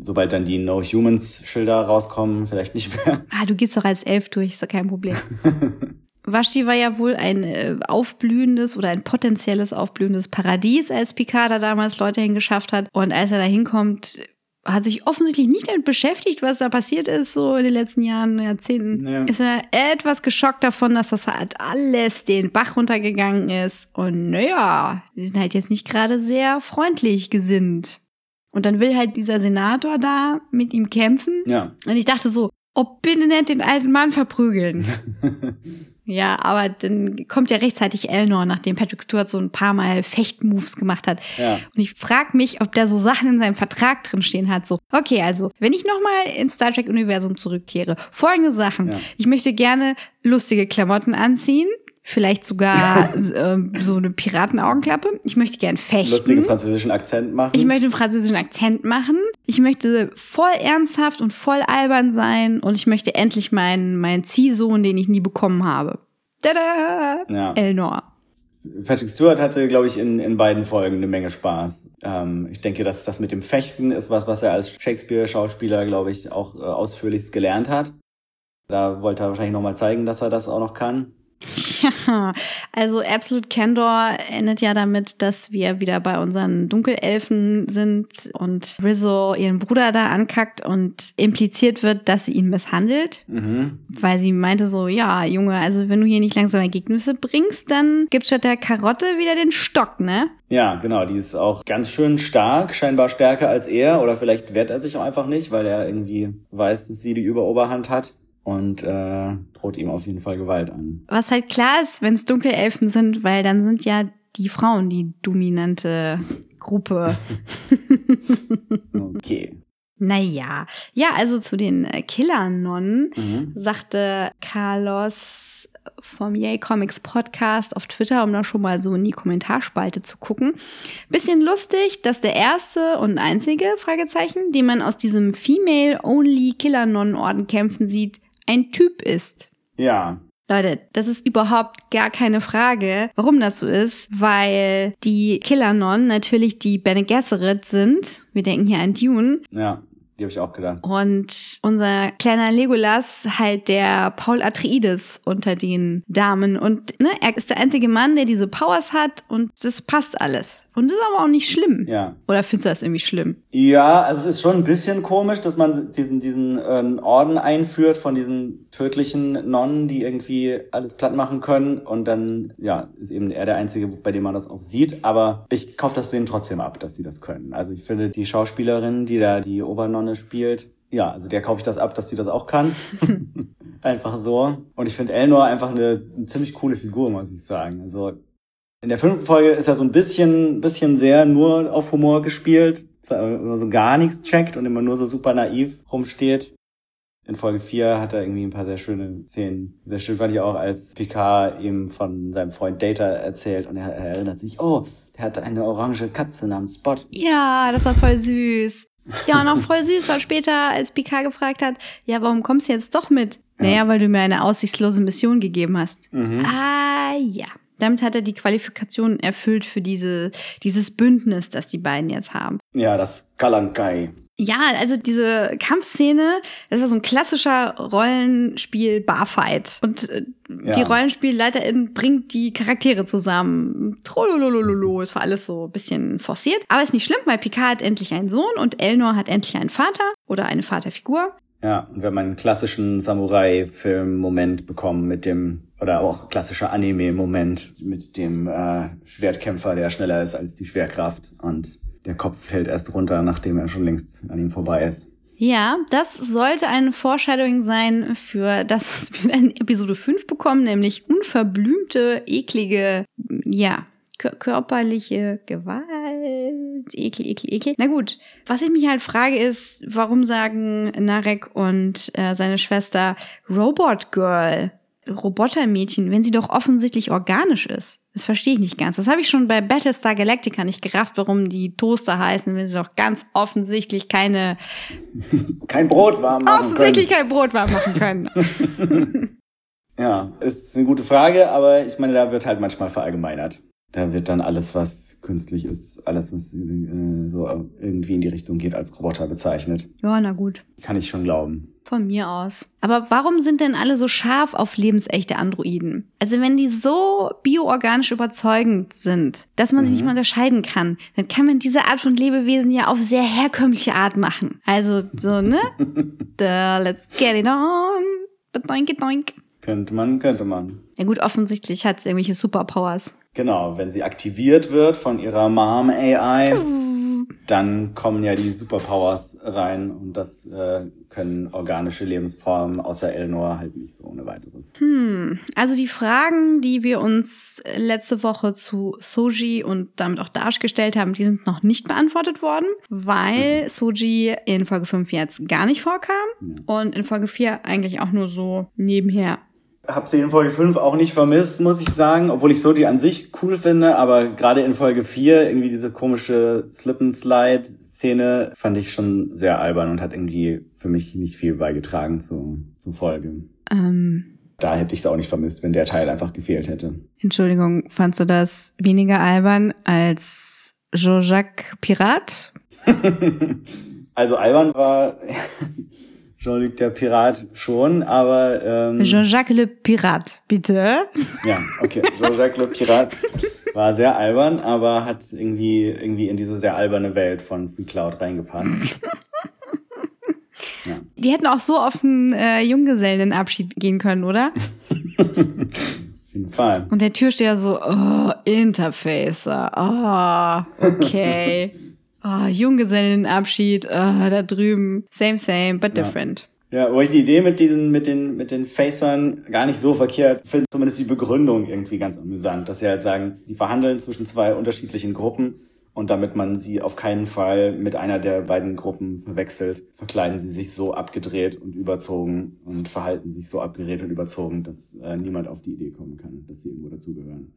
Sobald dann die No Humans Schilder rauskommen, vielleicht nicht mehr. [LAUGHS] Ah, du gehst doch als Elf durch, ist doch kein Problem. [LAUGHS] Vashti war ja wohl ein äh, aufblühendes oder ein potenzielles aufblühendes Paradies, als Picard da damals Leute hingeschafft hat. Und als er da hinkommt, hat sich offensichtlich nicht damit beschäftigt, was da passiert ist, so in den letzten Jahren, Jahrzehnten. Ja. Ist er etwas geschockt davon, dass das halt alles den Bach runtergegangen ist. Und naja, die sind halt jetzt nicht gerade sehr freundlich gesinnt. Und dann will halt dieser Senator da mit ihm kämpfen. Ja. Und ich dachte so, oh, bitte nicht den alten Mann verprügeln. [LAUGHS] ja, aber dann kommt ja rechtzeitig Elnor, nachdem Patrick Stewart so ein paar Mal Fechtmoves gemacht hat. Ja. Und ich frage mich, ob da so Sachen in seinem Vertrag drin stehen hat. So, okay, also, wenn ich nochmal ins Star Trek-Universum zurückkehre, folgende Sachen. Ja. Ich möchte gerne lustige Klamotten anziehen. Vielleicht sogar ähm, so eine Piratenaugenklappe. Ich möchte gern fechten. Lustigen französischen Akzent machen. Ich möchte einen französischen Akzent machen. Ich möchte voll ernsthaft und voll albern sein. Und ich möchte endlich meinen, meinen Ziehsohn, den ich nie bekommen habe. Tada! Ja. Elnor. Patrick Stewart hatte, glaube ich, in, in beiden Folgen eine Menge Spaß. Ähm, ich denke, dass das mit dem Fechten ist was, was er als Shakespeare-Schauspieler, glaube ich, auch äh, ausführlichst gelernt hat. Da wollte er wahrscheinlich nochmal zeigen, dass er das auch noch kann. [LAUGHS] Ja, also Absolute Candor endet ja damit, dass wir wieder bei unseren Dunkelelfen sind und Rizzo ihren Bruder da ankackt und impliziert wird, dass sie ihn misshandelt. Mhm. Weil sie meinte so, ja, Junge, also wenn du hier nicht langsam Ergebnisse bringst, dann gibt's statt der Karotte wieder den Stock, ne? Ja, genau, die ist auch ganz schön stark, scheinbar stärker als er, oder vielleicht wehrt er sich auch einfach nicht, weil er irgendwie weiß, dass sie die Überoberhand hat und äh, droht ihm auf jeden Fall Gewalt an. Was halt klar ist, wenn es Dunkelelfen sind, weil dann sind ja die Frauen die dominante Gruppe. [LAUGHS] Okay. naja. Ja, also zu den äh, Killernonnen Mhm. sagte Carlos vom Yay Comics Podcast auf Twitter, um da schon mal so in die Kommentarspalte zu gucken. Bisschen lustig, dass der erste und einzige Fragezeichen, den man aus diesem Female-Only Killer-Nonnen-Orden kämpfen sieht, ein Typ ist. Ja, Leute, das ist überhaupt gar keine Frage, warum das so ist, weil die Killernon natürlich die Bene Gesserit sind. Wir denken hier an Dune. ja, die habe ich auch gedacht. Und unser kleiner Legolas halt der Paul Atreides unter den Damen. Und ne, er ist der einzige Mann, der diese Powers hat und das passt alles. Und das ist aber auch nicht schlimm. Ja. Oder findest du das irgendwie schlimm? Ja, also es ist schon ein bisschen komisch, dass man diesen, diesen ähm, Orden einführt von diesen tödlichen Nonnen, die irgendwie alles platt machen können. Und dann, ja, ist eben er der Einzige, bei dem man das auch sieht. Aber ich kaufe das denen trotzdem ab, dass sie das können. Also ich finde, die Schauspielerin, die da die Obernonne spielt, ja, also der kaufe ich das ab, dass sie das auch kann. [LAUGHS] einfach so. Und ich finde Elnor einfach eine, eine ziemlich coole Figur, muss ich sagen. Also in der fünften Folge ist er so ein bisschen, bisschen sehr nur auf Humor gespielt, er immer so gar nichts checkt und immer nur so super naiv rumsteht. In Folge 4 hat er irgendwie ein paar sehr schöne Szenen. Sehr schön fand ich auch, als Picard ihm von seinem Freund Data erzählt und er, er erinnert sich, oh, der hatte eine orange Katze namens Spot. Ja, das war voll süß. Ja, und auch voll süß war später, als Picard gefragt hat, ja, warum kommst du jetzt doch mit? Naja, weil du mir eine aussichtslose Mission gegeben hast. Mhm. Ah, ja. Damit hat er die Qualifikation erfüllt für diese, dieses Bündnis, das die beiden jetzt haben. Ja, das Kalankai. Ja, also diese Kampfszene, das war so ein klassischer Rollenspiel-Barfight. Und äh, Ja. die Rollenspielleiterin bringt die Charaktere zusammen. Trollolololo, es war alles so ein bisschen forciert. Aber ist nicht schlimm, weil Picard hat endlich einen Sohn und Elnor hat endlich einen Vater oder eine Vaterfigur. Ja, und wir haben einen klassischen Samurai-Film-Moment bekommen mit dem, oder auch klassischer Anime-Moment mit dem äh, Schwertkämpfer, der schneller ist als die Schwerkraft und der Kopf fällt erst runter, nachdem er schon längst an ihm vorbei ist. Ja, das sollte eine Foreshadowing sein für das, was wir in Episode 5 bekommen, nämlich unverblümte, eklige, ja, körperliche Gewalt. Ekel, ekel, ekel. Na gut, was ich mich halt frage ist, warum sagen Narek und äh, seine Schwester Robot Girl, Robotermädchen, wenn sie doch offensichtlich organisch ist? Das verstehe ich nicht ganz. Das habe ich schon bei Battlestar Galactica nicht gerafft, warum die Toaster heißen, wenn sie doch ganz offensichtlich keine kein Brot warm machen offensichtlich können. kein Brot warm machen können. [LAUGHS] ja, ist eine gute Frage, aber ich meine, da wird halt manchmal verallgemeinert. Da wird dann alles, was künstlich ist, alles, was äh, so irgendwie in die Richtung geht, als Roboter bezeichnet. Ja, na gut. Kann ich schon glauben. Von mir aus. Aber warum sind denn alle so scharf auf lebensechte Androiden? Also wenn die so bioorganisch überzeugend sind, dass man mhm. sie nicht mehr unterscheiden kann, dann kann man diese Art von Lebewesen ja auf sehr herkömmliche Art machen. Also so, ne? [LAUGHS] da, let's get it on. Doink, doink. Könnte man, könnte man. Ja gut, offensichtlich hat es irgendwelche Superpowers. Genau, wenn sie aktiviert wird von ihrer Mom AI, dann kommen ja die Superpowers rein und das äh, können organische Lebensformen außer Eleanor halt nicht so ohne weiteres. Hm, also die Fragen, die wir uns letzte Woche zu Soji und damit auch Dash gestellt haben, die sind noch nicht beantwortet worden, weil mhm. Soji in Folge 5 jetzt gar nicht vorkam ja. und in Folge 4 eigentlich auch nur so nebenher hab sie in Folge 5 auch nicht vermisst, muss ich sagen, obwohl ich so die an sich cool finde, aber gerade in Folge 4 irgendwie diese komische Slip-and-Slide-Szene fand ich schon sehr albern und hat irgendwie für mich nicht viel beigetragen zu, zur Folge. Ähm, da hätte ich es auch nicht vermisst, wenn der Teil einfach gefehlt hätte. Entschuldigung, fandst du das weniger albern als Jean-Jacques Pirat? [LAUGHS] also albern war Jean-Luc der Pirat schon, aber ähm, Jean-Jacques le Pirat, bitte. Ja, okay. Jean-Jacques le Pirat war sehr albern, aber hat irgendwie irgendwie in diese sehr alberne Welt von Free Cloud reingepasst. Ja. Die hätten auch so auf einen äh, Junggesellenabschied gehen können, oder? auf jeden Fall. Und der Türsteher so, oh, Interfacer, ah, oh, okay. Oh, Junggesellenabschied, oh, da drüben. Same, same, but different. Ja. ja, wo ich die Idee mit diesen, mit den, mit den Facern gar nicht so verkehrt finde, zumindest die Begründung irgendwie ganz amüsant, dass sie halt sagen, die verhandeln zwischen zwei unterschiedlichen Gruppen und damit man sie auf keinen Fall mit einer der beiden Gruppen verwechselt, verkleiden sie sich so abgedreht und überzogen und verhalten sich so abgedreht und überzogen, dass äh, niemand auf die Idee kommen kann, dass sie irgendwo dazugehören.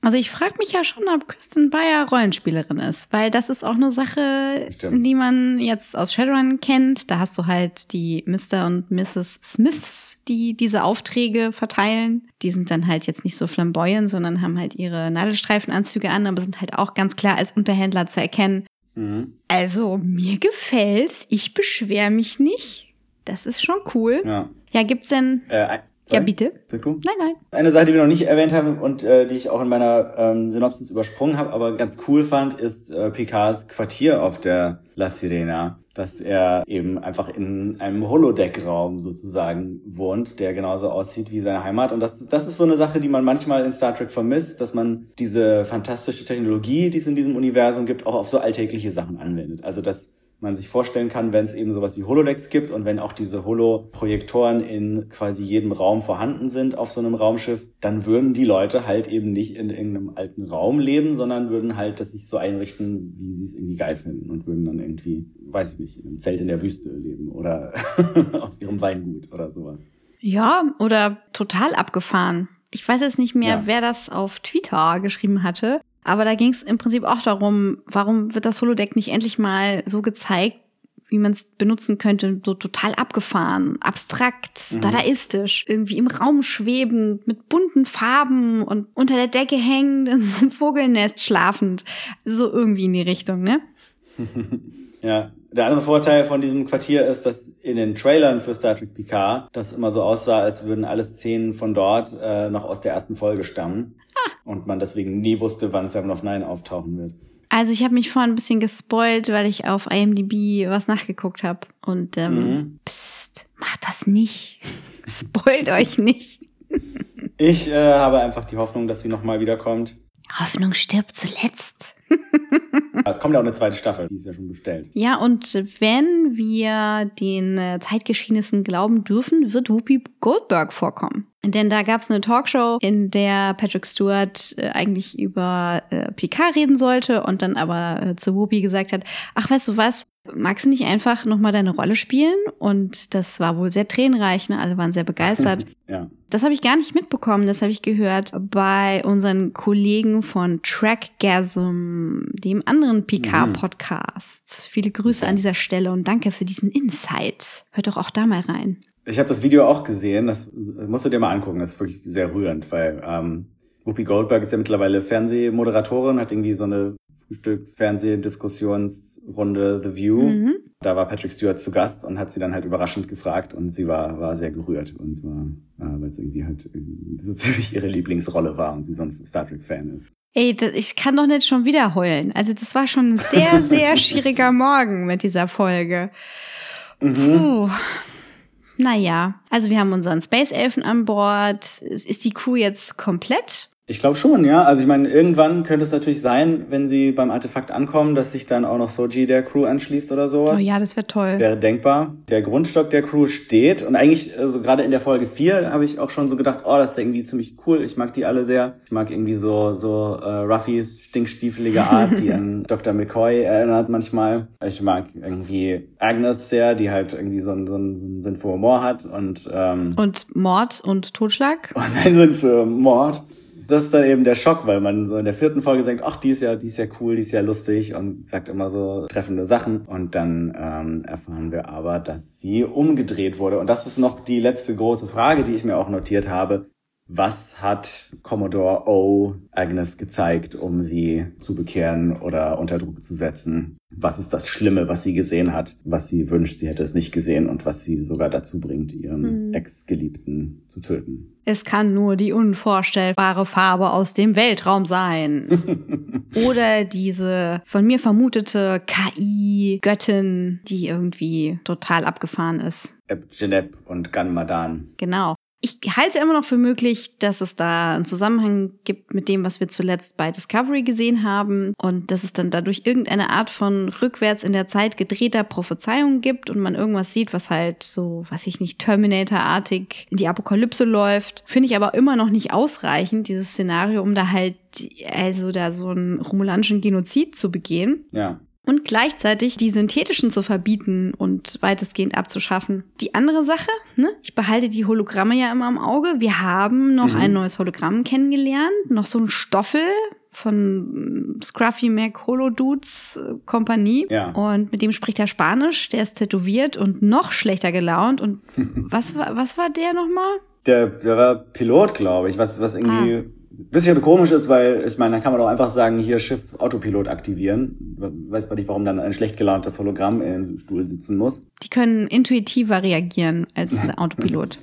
Also ich frage mich ja schon, ob Kristen Bayer Rollenspielerin ist, weil das ist auch eine Sache, Stimmt. die man jetzt aus Shadowrun kennt. Da hast du halt die Mr. und Mrs. Smiths, die diese Aufträge verteilen. Die sind dann halt jetzt nicht so flamboyant, sondern haben halt ihre Nadelstreifenanzüge an, aber sind halt auch ganz klar als Unterhändler zu erkennen. Mhm. Also mir gefällt's, ich beschwere mich nicht. Das ist schon cool. Ja, ja gibt's denn äh, ja, bitte. Sag du? Nein, nein. Eine Sache, die wir noch nicht erwähnt haben und äh, die ich auch in meiner ähm, Synopsis übersprungen habe, aber ganz cool fand, ist äh, Picards Quartier auf der La Sirena. Dass er eben einfach in einem Holodeck-Raum sozusagen wohnt, der genauso aussieht wie seine Heimat. Und das, das ist so eine Sache, die man manchmal in Star Trek vermisst, dass man diese fantastische Technologie, die es in diesem Universum gibt, auch auf so alltägliche Sachen anwendet. Also dass man sich vorstellen kann, wenn es eben sowas wie Holodecks gibt und wenn auch diese Holo-Projektoren in quasi jedem Raum vorhanden sind auf so einem Raumschiff, dann würden die Leute halt eben nicht in irgendeinem alten Raum leben, sondern würden halt das sich so einrichten, wie sie es irgendwie geil finden und würden dann irgendwie, weiß ich nicht, in einem Zelt in der Wüste leben oder [LAUGHS] auf ihrem Weingut oder sowas. Ja, oder total abgefahren. Ich weiß jetzt nicht mehr, ja. wer das auf Twitter geschrieben hatte. Aber da ging es im Prinzip auch darum, warum wird das Holodeck nicht endlich mal so gezeigt, wie man es benutzen könnte, so total abgefahren, abstrakt, mhm. dadaistisch, irgendwie im Raum schwebend, mit bunten Farben und unter der Decke hängend, in so einem Vogelnest schlafend. So irgendwie in die Richtung, ne? [LAUGHS] ja, der andere Vorteil von diesem Quartier ist, dass in den Trailern für Star Trek Picard das immer so aussah, als würden alle Szenen von dort äh, noch aus der ersten Folge stammen. Ah. Und man deswegen nie wusste, wann Seven of Nine auftauchen wird. Also ich habe mich vorhin ein bisschen gespoilt, weil ich auf IMDb was nachgeguckt habe. Und ähm, Mhm. psst, macht das nicht. [LAUGHS] Spoilt euch nicht. Ich äh, habe einfach die Hoffnung, dass sie nochmal wiederkommt. Hoffnung stirbt zuletzt. [LAUGHS] Es kommt ja auch eine zweite Staffel, die ist ja schon bestellt. Ja, und wenn wir den äh, Zeitgeschehnissen glauben dürfen, wird Whoopi Goldberg vorkommen. Denn da gab es eine Talkshow, in der Patrick Stewart äh, eigentlich über äh, Picard reden sollte und dann aber äh, zu Whoopi gesagt hat, ach, weißt du was, magst du nicht einfach nochmal deine Rolle spielen? Und das war wohl sehr tränenreich, ne? alle waren sehr begeistert. [LAUGHS] Ja. Das habe ich gar nicht mitbekommen, das habe ich gehört bei unseren Kollegen von Trackgasm, dem anderen PK-Podcast. Viele Grüße an dieser Stelle und danke für diesen Insight. Hört doch auch da mal rein. Ich habe das Video auch gesehen, das musst du dir mal angucken, das ist wirklich sehr rührend, weil ähm, Whoopi Goldberg ist ja mittlerweile Fernsehmoderatorin, hat irgendwie so eine Frühstücks-Fernseh-Diskussionsrunde The View. Mhm. Da war Patrick Stewart zu Gast und hat sie dann halt überraschend gefragt und sie war, war sehr gerührt und war, äh, weil es irgendwie halt irgendwie so [LAUGHS] ziemlich ihre Lieblingsrolle war und sie so ein Star Trek-Fan ist. Ey, das, ich kann doch nicht schon wieder heulen. Also das war schon ein sehr, [LAUGHS] sehr schwieriger Morgen mit dieser Folge. Puh. Naja, also wir haben unseren Space Elfen an Bord. Ist die Crew jetzt komplett? Ich glaube schon, ja. Also ich meine, irgendwann könnte es natürlich sein, wenn sie beim Artefakt ankommen, dass sich dann auch noch Soji der Crew anschließt oder sowas. Oh ja, das wäre toll. Wäre denkbar. Der Grundstock der Crew steht und eigentlich, also gerade in der Folge 4 habe ich auch schon so gedacht, oh, das ist ja irgendwie ziemlich cool. Ich mag die alle sehr. Ich mag irgendwie so, so äh, Ruffys stinkstiefelige Art, die an [LAUGHS] Dr. McCoy erinnert manchmal. Ich mag irgendwie Agnes sehr, die halt irgendwie so einen, so einen Sinn für Humor hat und, ähm, Und Mord und Totschlag? [LAUGHS] und einen Sinn für Mord. Das ist dann eben der Schock, weil man so in der vierten Folge denkt, ach, die ist ja, die ist ja cool, die ist ja lustig und sagt immer so treffende Sachen. Und dann ähm, erfahren wir aber, dass sie umgedreht wurde. Und das ist noch die letzte große Frage, die ich mir auch notiert habe. Was hat Commodore O Agnes gezeigt, um sie zu bekehren oder unter Druck zu setzen? Was ist das Schlimme, was sie gesehen hat, was sie wünscht, sie hätte es nicht gesehen und was sie sogar dazu bringt, ihren Ex-Geliebten zu töten? Es kann nur die unvorstellbare Farbe aus dem Weltraum sein. [LAUGHS] Oder diese von mir vermutete KI-Göttin, die irgendwie total abgefahren ist. Eb Genep und Ganmadan. Genau. Ich halte es immer noch für möglich, dass es da einen Zusammenhang gibt mit dem, was wir zuletzt bei Discovery gesehen haben und dass es dann dadurch irgendeine Art von rückwärts in der Zeit gedrehter Prophezeiung gibt und man irgendwas sieht, was halt so, weiß ich nicht, Terminator-artig in die Apokalypse läuft. Finde ich aber immer noch nicht ausreichend, dieses Szenario, um da halt, also da so einen romulanischen Genozid zu begehen Ja. Und gleichzeitig die synthetischen zu verbieten und weitestgehend abzuschaffen. Die andere Sache, ne? ich behalte die Hologramme ja immer im Auge. Wir haben noch ein neues Hologramm kennengelernt, noch so ein Stoffel von mm, Scruffy Mac Holo Dudes äh, Kompanie. Ja. Und mit dem spricht er Spanisch, der ist tätowiert und noch schlechter gelaunt. Und [LAUGHS] was war, was war der nochmal? Der, der war Pilot, glaube ich, was, was irgendwie ein bisschen komisch ist, weil ich meine, dann kann man doch einfach sagen, hier Schiff Autopilot aktivieren. Weiß man nicht, warum dann ein schlecht gelauntes Hologramm im Stuhl sitzen muss. Die können intuitiver reagieren als [LAUGHS] Autopilot.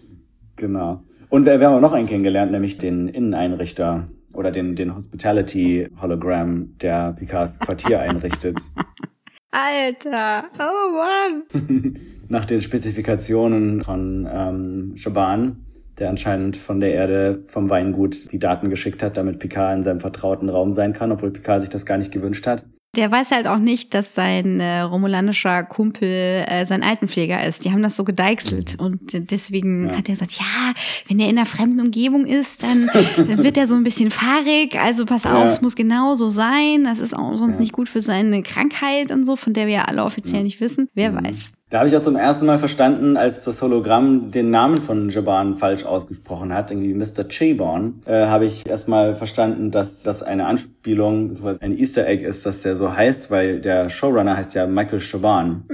Genau. Und wir, wir haben auch noch einen kennengelernt, nämlich den Inneneinrichter oder den, den Hospitality Hologramm, der Picards Quartier einrichtet. [LAUGHS] Alter, oh Mann. [LAUGHS] Nach den Spezifikationen von ähm, Shaban, der anscheinend von der Erde vom Weingut die Daten geschickt hat, damit Picard in seinem vertrauten Raum sein kann, obwohl Picard sich das gar nicht gewünscht hat. Der weiß halt auch nicht, dass sein äh, romulanischer Kumpel äh, sein Altenpfleger ist. Die haben das so gedeichselt. Und deswegen hat er gesagt, ja, wenn er in einer fremden Umgebung ist, dann, dann wird er so ein bisschen fahrig. Also pass auf, es muss genau so sein. Das ist auch sonst nicht gut für seine Krankheit und so, von der wir ja alle offiziell nicht wissen. Wer weiß. Da habe ich auch zum ersten Mal verstanden, als das Hologramm den Namen von Jaban falsch ausgesprochen hat, irgendwie Mr. Chaborn, äh, habe ich erstmal verstanden, dass das eine Anspielung, beziehungsweise ein Easter Egg ist, dass der so heißt, weil der Showrunner heißt ja Michael Chaban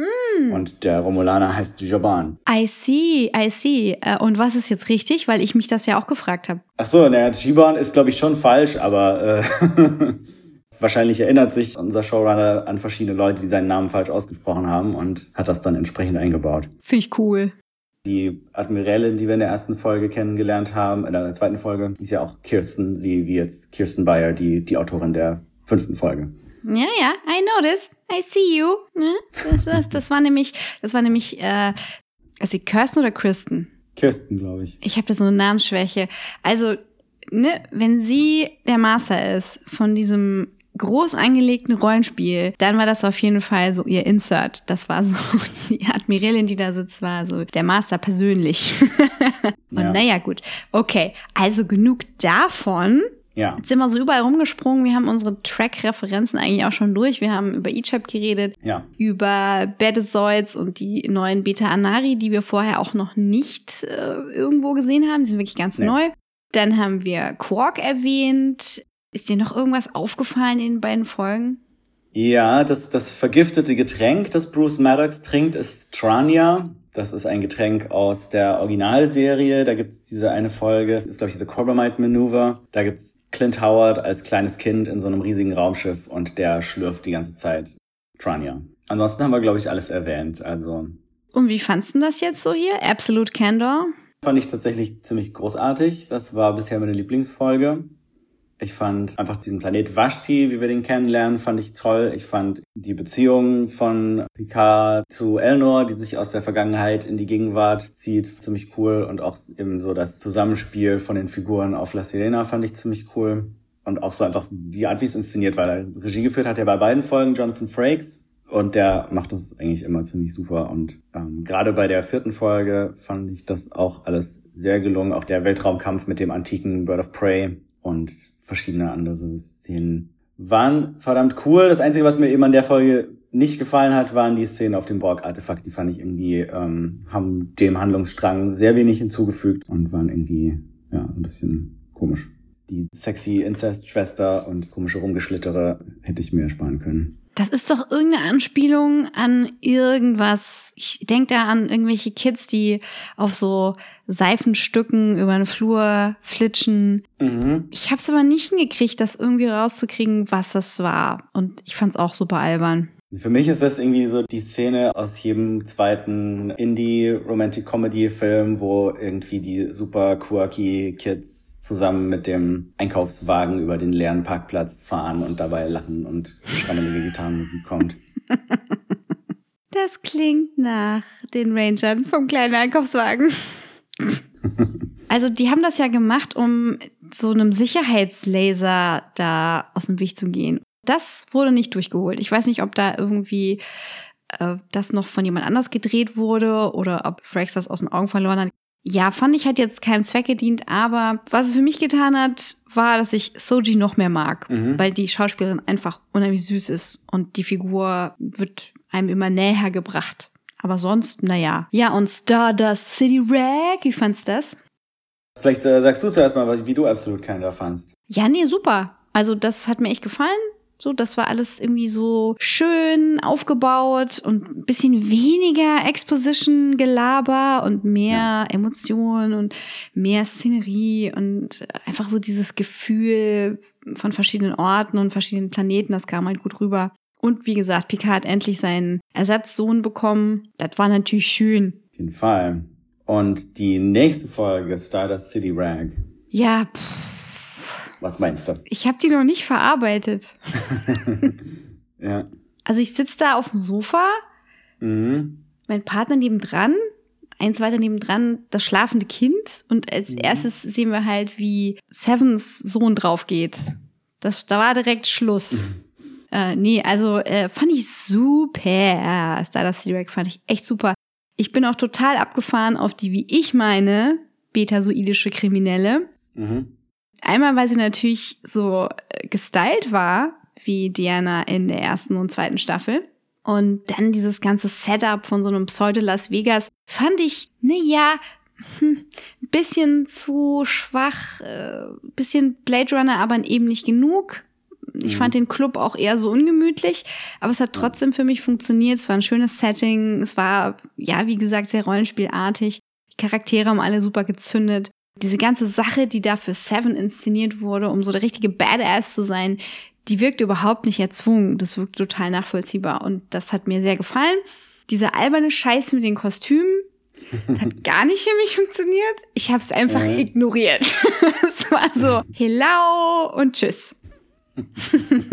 und der Romulaner heißt Jaban. I see, I see. Äh, Und was ist jetzt richtig? Weil ich mich das ja auch gefragt habe. Ach so, naja, Chaban ist glaube ich schon falsch, aber äh, [LAUGHS] wahrscheinlich erinnert sich unser Showrunner an verschiedene Leute, die seinen Namen falsch ausgesprochen haben und hat das dann entsprechend eingebaut. Finde ich cool. Die Admiralin, die wir in der ersten Folge kennengelernt haben, in der zweiten Folge, die ist ja auch Kirsten, wie, wie jetzt Kirsten Bayer, die, die Autorin der fünften Folge. Ja, ja, I noticed. I see you. Ne? Das, das, das war nämlich, das war nämlich, äh, also Kirsten oder Kristen? Kirsten, glaube ich. Ich habe da so eine Namensschwäche. Also, ne, wenn sie der Master ist von diesem groß angelegten Rollenspiel, dann war das auf jeden Fall so ihr Insert. Das war so [LAUGHS] die Admiralin, die da sitzt, war so der Master persönlich. [LAUGHS] Und Ja. naja, gut. Okay, also genug davon. Ja. Jetzt sind wir so überall rumgesprungen. Wir haben unsere Track-Referenzen eigentlich auch schon durch. Wir haben über Egypt geredet, Ja. über Betazoids und die neuen Beta-Anari, die wir vorher auch noch nicht äh, irgendwo gesehen haben. Die sind wirklich ganz Nee. neu. Dann haben wir Quark erwähnt. Ist dir noch irgendwas aufgefallen in den beiden Folgen? Ja, das, das vergiftete Getränk, das Bruce Maddox trinkt, ist Trania. Das ist ein Getränk aus der Originalserie. Da gibt es diese eine Folge, das ist glaube ich The Corbomite Maneuver. Da gibt's Clint Howard als kleines Kind in so einem riesigen Raumschiff und der schlürft die ganze Zeit Trania. Ansonsten haben wir glaube ich alles erwähnt. Also Und wie fandst du das jetzt so hier? Absolute Candor? fand ich tatsächlich ziemlich großartig. Das war bisher meine Lieblingsfolge. Ich fand einfach diesen Planet Vashti, wie wir den kennenlernen, fand ich toll. Ich fand die Beziehung von Picard zu Elnor, die sich aus der Vergangenheit in die Gegenwart zieht, ziemlich cool. Und auch eben so das Zusammenspiel von den Figuren auf La Sirena fand ich ziemlich cool. Und auch so einfach die Art, wie es inszeniert war. Regie geführt hat er bei beiden Folgen Jonathan Frakes. Und der macht das eigentlich immer ziemlich super. Und ähm, gerade bei der vierten Folge fand ich das auch alles sehr gelungen. Auch der Weltraumkampf mit dem antiken Bird of Prey und verschiedene andere Szenen waren verdammt cool. Das Einzige, was mir eben an der Folge nicht gefallen hat, waren die Szenen auf dem Borg-Artefakt. Die fand ich irgendwie, ähm, haben dem Handlungsstrang sehr wenig hinzugefügt und waren irgendwie, ja, ein bisschen komisch. Die sexy Inzest-Schwester und komische Rumgeschlittere hätte ich mir ersparen können. Das ist doch irgendeine Anspielung an irgendwas. Ich denke da an irgendwelche Kids, die auf so Seifenstücken über den Flur flitschen. Mhm. Ich habe es aber nicht hingekriegt, das irgendwie rauszukriegen, was das war. Und ich fand es auch super albern. Für mich ist das irgendwie so die Szene aus jedem zweiten Indie-Romantic-Comedy-Film, wo irgendwie die super quirky Kids zusammen mit dem Einkaufswagen über den leeren Parkplatz fahren und dabei lachen und schrammelige Gitarrenmusik kommt. [LAUGHS] Das klingt nach den Rangern vom kleinen Einkaufswagen. [LAUGHS] Also die haben das ja gemacht, um so einem Sicherheitslaser da aus dem Weg zu gehen. Das wurde nicht durchgeholt. Ich weiß nicht, ob da irgendwie äh, das noch von jemand anders gedreht wurde oder ob Frax das aus den Augen verloren hat. Ja, fand ich hat jetzt keinem Zweck gedient, aber was es für mich getan hat, war, dass ich Soji noch mehr mag, weil die Schauspielerin einfach unheimlich süß ist und die Figur wird einem immer näher gebracht. Aber sonst, naja. Ja, und Stardust City Rag, wie fandst du das? Vielleicht äh, sagst du zuerst mal, wie du absolut keiner fandst. Ja, nee, super. Also das hat mir echt gefallen. So, das war alles irgendwie so schön aufgebaut und ein bisschen weniger Exposition-Gelaber und mehr Emotionen und mehr Szenerie und einfach so dieses Gefühl von verschiedenen Orten und verschiedenen Planeten, das kam halt gut rüber. Und wie gesagt, Picard hat endlich seinen Ersatzsohn bekommen. Das war natürlich schön. Auf jeden Fall. Und die nächste Folge, Stardust City Rag. Ja, pff, Was meinst du? ich habe die noch nicht verarbeitet. [LAUGHS] Ja. Also ich sitze da auf dem Sofa Mhm. mein Partner nebendran, eins weiter nebendran das schlafende Kind und als erstes sehen wir halt, wie Sevens Sohn drauf geht. Das, da war direkt Schluss. [LAUGHS] äh, nee, also äh, fand ich super. Stardust Direct fand ich echt super. Ich bin auch total abgefahren auf die, wie ich meine, betasoidische Kriminelle. Mhm. Einmal, weil sie natürlich so äh, gestylt war, wie Diana in der ersten und zweiten Staffel. Und dann dieses ganze Setup von so einem Pseudo-Las Vegas fand ich, ne ja, hm, ein bisschen zu schwach, äh, bisschen Blade Runner, aber eben nicht genug. Ich fand den Club auch eher so ungemütlich, aber es hat trotzdem für mich funktioniert. Es war ein schönes Setting. Es war, ja, wie gesagt, sehr rollenspielartig. Die Charaktere haben alle super gezündet. Diese ganze Sache, die da für Seven inszeniert wurde, um so der richtige Badass zu sein, die wirkt überhaupt nicht erzwungen. Das wirkt total nachvollziehbar und das hat mir sehr gefallen. Dieser alberne Scheiß mit den Kostümen [LAUGHS] hat gar nicht für mich funktioniert. Ich habe es einfach ignoriert. [LAUGHS] es war so, hello und tschüss.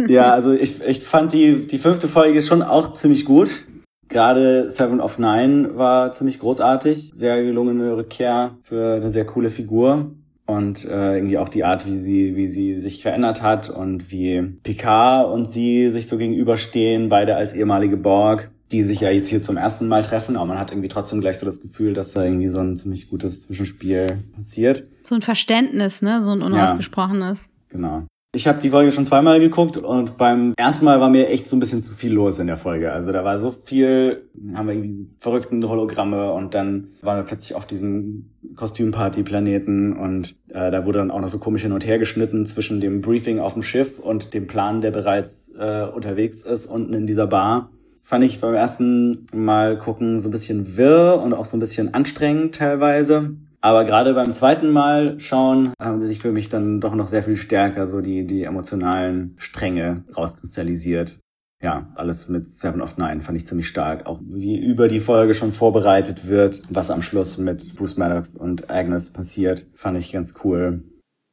ja, also ich, ich fand die, die fünfte Folge schon auch ziemlich gut. Gerade Seven of Nine war ziemlich großartig. Sehr gelungene Rückkehr für eine sehr coole Figur. Und äh, irgendwie auch die Art, wie sie, wie sie sich verändert hat und wie Picard und sie sich so gegenüberstehen, beide als ehemalige Borg, die sich ja jetzt hier zum ersten Mal treffen, aber man hat irgendwie trotzdem gleich so das Gefühl, dass da irgendwie so ein ziemlich gutes Zwischenspiel passiert. So ein Verständnis, ne? So ein unausgesprochenes. Ja, genau. Ich habe die Folge schon zweimal geguckt und beim ersten Mal war mir echt so ein bisschen zu viel los in der Folge. Also da war so viel, haben wir irgendwie verrückten Hologramme und dann waren wir plötzlich auf diesem Kostümparty-Planeten und äh, da wurde dann auch noch so komisch hin und her geschnitten zwischen dem Briefing auf dem Schiff und dem Plan, der bereits äh, unterwegs ist unten in dieser Bar. Fand ich beim ersten Mal gucken so ein bisschen wirr und auch so ein bisschen anstrengend teilweise. Aber gerade beim zweiten Mal schauen, haben sie sich für mich dann doch noch sehr viel stärker so die, die emotionalen Stränge rauskristallisiert. Ja, alles mit Seven of Nine fand ich ziemlich stark. Auch wie über die Folge schon vorbereitet wird, was am Schluss mit Bruce Maddox und Agnes passiert, fand ich ganz cool.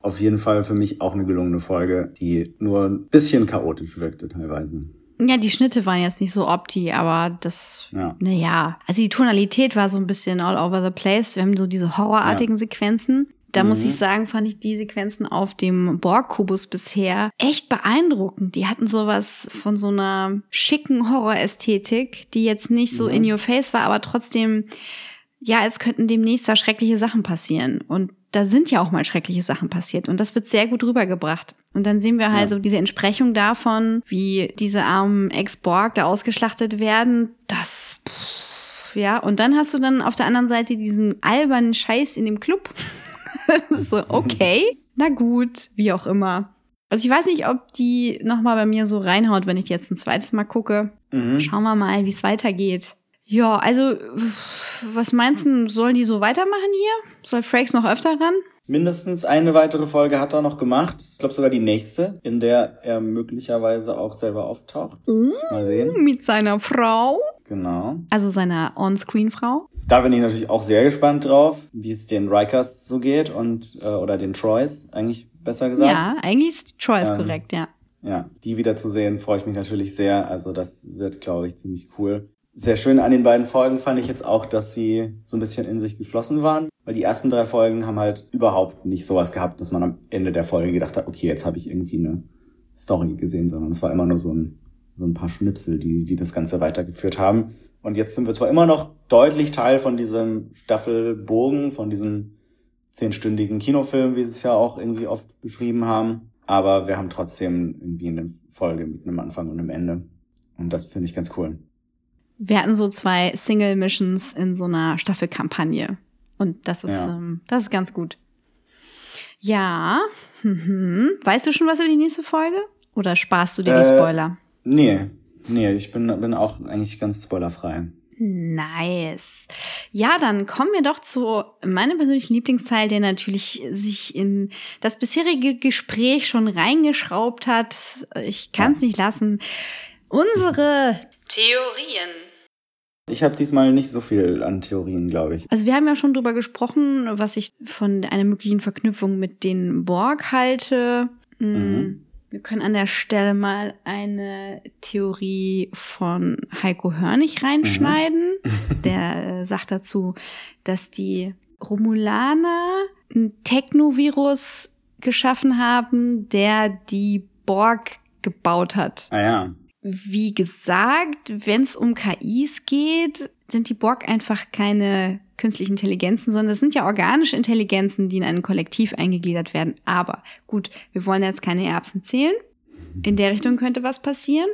Auf jeden Fall für mich auch eine gelungene Folge, die nur ein bisschen chaotisch wirkte teilweise. Ja, die Schnitte waren jetzt nicht so opti, aber das, Ja. naja. Also die Tonalität war so ein bisschen all over the place. Wir haben so diese horrorartigen Sequenzen. Da muss ich sagen, fand ich die Sequenzen auf dem Borg-Kubus bisher echt beeindruckend. Die hatten sowas von so einer schicken Horrorästhetik, die jetzt nicht so in your face war, aber trotzdem, ja, als könnten demnächst da schreckliche Sachen passieren. Und da sind ja auch mal schreckliche Sachen passiert. Und das wird sehr gut rübergebracht. Und dann sehen wir halt so diese Entsprechung davon, wie diese armen Ex-Borg da ausgeschlachtet werden. Das, pff, ja. Und dann hast du dann auf der anderen Seite diesen albernen Scheiß in dem Club. [LAUGHS] so, okay. Na gut, wie auch immer. Also ich weiß nicht, ob die nochmal bei mir so reinhaut, wenn ich die jetzt ein zweites Mal gucke. Schauen wir mal, wie es weitergeht. Ja, also, was meinst du, sollen die so weitermachen hier? Soll Frakes noch öfter ran? Mindestens eine weitere Folge hat er noch gemacht. Ich glaube sogar die nächste, in der er möglicherweise auch selber auftaucht. Mal sehen. Mit seiner Frau? Genau. Also seiner On-Screen-Frau? Da bin ich natürlich auch sehr gespannt drauf, wie es den Rikers so geht und äh, oder den Troys eigentlich besser gesagt. Ja, eigentlich ist Troy Ähm, korrekt, ja. Ja, die wiederzusehen, freue ich mich natürlich sehr. Also das wird, glaube ich, ziemlich cool. Sehr schön an den beiden Folgen fand ich jetzt auch, dass sie so ein bisschen in sich geschlossen waren. Weil die ersten drei Folgen haben halt überhaupt nicht sowas gehabt, dass man am Ende der Folge gedacht hat, okay, jetzt habe ich irgendwie eine Story gesehen, sondern es war immer nur so ein, so ein paar Schnipsel, die, die das Ganze weitergeführt haben. Und jetzt sind wir zwar immer noch deutlich Teil von diesem Staffelbogen, von diesem zehnstündigen Kinofilm, wie sie es ja auch irgendwie oft beschrieben haben. Aber wir haben trotzdem irgendwie eine Folge mit einem Anfang und einem Ende. Und das finde ich ganz cool. Wir hatten so zwei Single-Missions in so einer Staffelkampagne. Und das ist, Ja. ähm, das ist ganz gut. Ja. Mhm. Weißt du schon was über die nächste Folge? Oder sparst du dir die Äh, Spoiler? Nee, nee, ich bin, bin auch eigentlich ganz spoilerfrei. Nice. Ja, dann kommen wir doch zu meinem persönlichen Lieblingsteil, der natürlich sich in das bisherige Gespräch schon reingeschraubt hat. Ich kann es nicht lassen. Unsere Theorien. Ich habe diesmal nicht so viel an Theorien, glaube ich. Also wir haben ja schon drüber gesprochen, was ich von einer möglichen Verknüpfung mit den Borg halte. Mm, Mhm. Wir können an der Stelle mal eine Theorie von Heiko Hörnig reinschneiden. [LAUGHS] Der äh, sagt dazu, dass die Romulaner ein Technovirus geschaffen haben, der die Borg gebaut hat. Ah ja. Wie gesagt, wenn es um KIs geht, sind die Borg einfach keine künstlichen Intelligenzen, sondern es sind ja organische Intelligenzen, die in ein Kollektiv eingegliedert werden. Aber gut, wir wollen jetzt keine Erbsen zählen. In der Richtung könnte was passieren.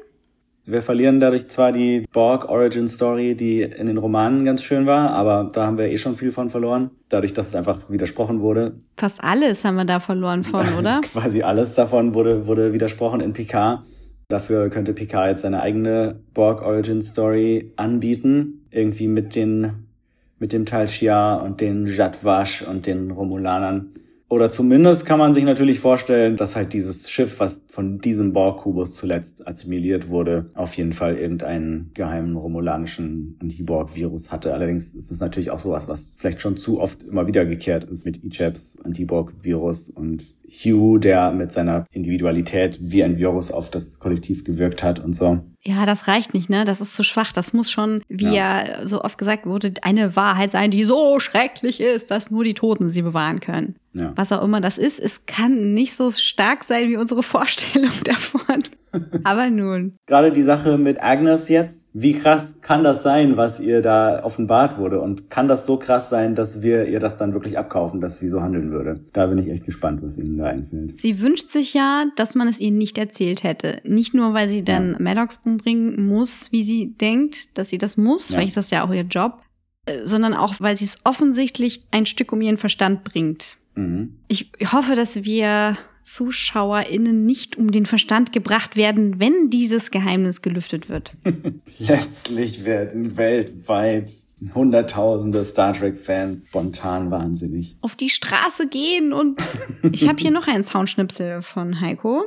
Wir verlieren dadurch zwar die Borg Origin Story, die in den Romanen ganz schön war, aber da haben wir eh schon viel von verloren. Dadurch, dass es einfach widersprochen wurde. Fast alles haben wir da verloren von, oder? [LAUGHS] Quasi alles davon wurde, wurde widersprochen in Picard. Dafür könnte Picard jetzt seine eigene Borg Origin Story anbieten. Irgendwie mit den, mit dem Tal Shiar und den Jadwash und den Romulanern. Oder zumindest kann man sich natürlich vorstellen, dass halt dieses Schiff, was von diesem Borg-Kubus zuletzt assimiliert wurde, auf jeden Fall irgendeinen geheimen romulanischen Anti-Borg-Virus hatte. Allerdings ist es natürlich auch sowas, was vielleicht schon zu oft immer wiedergekehrt ist mit Ichaps Anti-Borg-Virus und Hugh, der mit seiner Individualität wie ein Virus auf das Kollektiv gewirkt hat und so. Ja, das reicht nicht, ne? Das ist zu schwach. Das muss schon, wie ja. ja so oft gesagt wurde, eine Wahrheit sein, die so schrecklich ist, dass nur die Toten sie bewahren können. Ja. Was auch immer das ist, es kann nicht so stark sein wie unsere Vorstellung [LAUGHS] davon. Aber nun. Gerade die Sache mit Agnes jetzt. Wie krass kann das sein, was ihr da offenbart wurde? Und kann das so krass sein, dass wir ihr das dann wirklich abkaufen, dass sie so handeln würde? Da bin ich echt gespannt, was Ihnen da einfällt. Sie wünscht sich ja, dass man es ihr nicht erzählt hätte. Nicht nur, weil sie dann ja. Maddox umbringen muss, wie sie denkt, dass sie das muss, ja. vielleicht ist das ja auch ihr Job, äh, sondern auch, weil sie es offensichtlich ein Stück um ihren Verstand bringt. Mhm. Ich hoffe, dass wir ZuschauerInnen nicht um den Verstand gebracht werden, wenn dieses Geheimnis gelüftet wird. [LAUGHS] Letztlich werden weltweit Hunderttausende Star Trek-Fans spontan wahnsinnig. Auf die Straße gehen und [LAUGHS] ich habe hier noch einen Soundschnipsel von Heiko.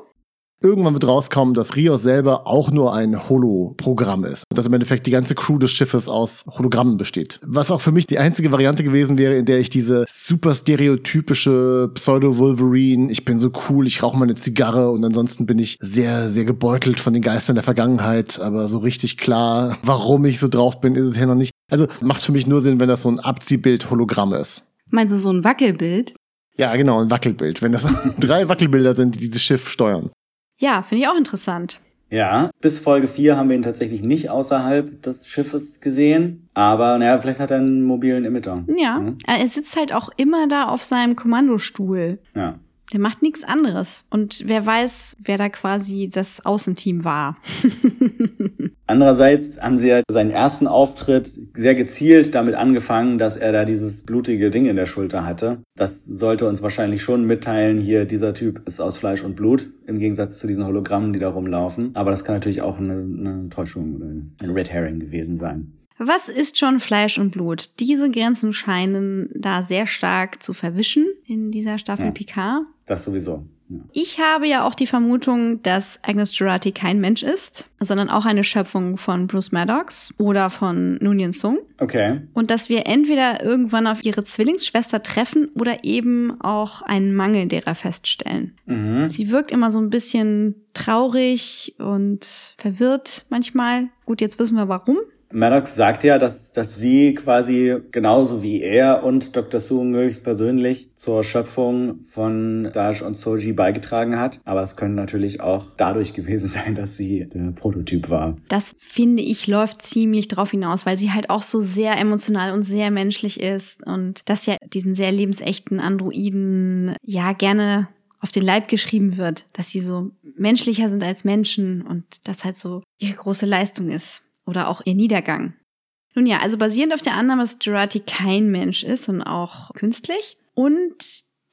Irgendwann wird rauskommen, dass Rios selber auch nur ein Holo-Programm ist. Dass im Endeffekt die ganze Crew des Schiffes aus Hologrammen besteht. Was auch für mich die einzige Variante gewesen wäre, in der ich diese super stereotypische Pseudo-Wolverine, ich bin so cool, ich rauche meine Zigarre und ansonsten bin ich sehr, sehr gebeutelt von den Geistern der Vergangenheit. Aber so richtig klar, warum ich so drauf bin, ist es ja noch nicht. Also macht für mich nur Sinn, wenn das so ein Abziehbild-Hologramm ist. Meinst du so ein Wackelbild? Ja, genau, ein Wackelbild. Wenn das [LAUGHS] drei Wackelbilder sind, die dieses Schiff steuern. Ja, finde ich auch interessant. Ja, bis Folge 4 haben wir ihn tatsächlich nicht außerhalb des Schiffes gesehen. Aber naja, vielleicht hat er einen mobilen Emitter. Ja, mhm. er sitzt halt auch immer da auf seinem Kommandostuhl. Ja. Der macht nichts anderes. Und wer weiß, wer da quasi das Außenteam war. [LAUGHS] Andererseits haben sie ja seinen ersten Auftritt sehr gezielt damit angefangen, dass er da dieses blutige Ding in der Schulter hatte. Das sollte uns wahrscheinlich schon mitteilen, hier dieser Typ ist aus Fleisch und Blut, im Gegensatz zu diesen Hologrammen, die da rumlaufen. Aber das kann natürlich auch eine, eine Täuschung oder ein Red Herring gewesen sein. Was ist schon Fleisch und Blut? Diese Grenzen scheinen da sehr stark zu verwischen in dieser Staffel ja, Picard. Das sowieso. Ja. Ich habe ja auch die Vermutung, dass Agnes Jurati kein Mensch ist, sondern auch eine Schöpfung von Bruce Maddox oder von Noonien Sung. Okay. Und dass wir entweder irgendwann auf ihre Zwillingsschwester treffen oder eben auch einen Mangel derer feststellen. Mhm. Sie wirkt immer so ein bisschen traurig und verwirrt manchmal. Gut, jetzt wissen wir warum. Maddox sagt ja, dass, dass sie quasi genauso wie er und Dr. Sung höchstpersönlich zur Schöpfung von Dash und Soji beigetragen hat. Aber es könnte natürlich auch dadurch gewesen [LAUGHS] sein, dass sie der Prototyp war. Das finde ich läuft ziemlich drauf hinaus, weil sie halt auch so sehr emotional und sehr menschlich ist und das ja diesen sehr lebensechten Androiden ja gerne auf den Leib geschrieben wird, dass sie so menschlicher sind als Menschen und das halt so ihre große Leistung ist oder auch ihr Niedergang. Nun ja, also basierend auf der Annahme, dass Jurati kein Mensch ist und auch künstlich und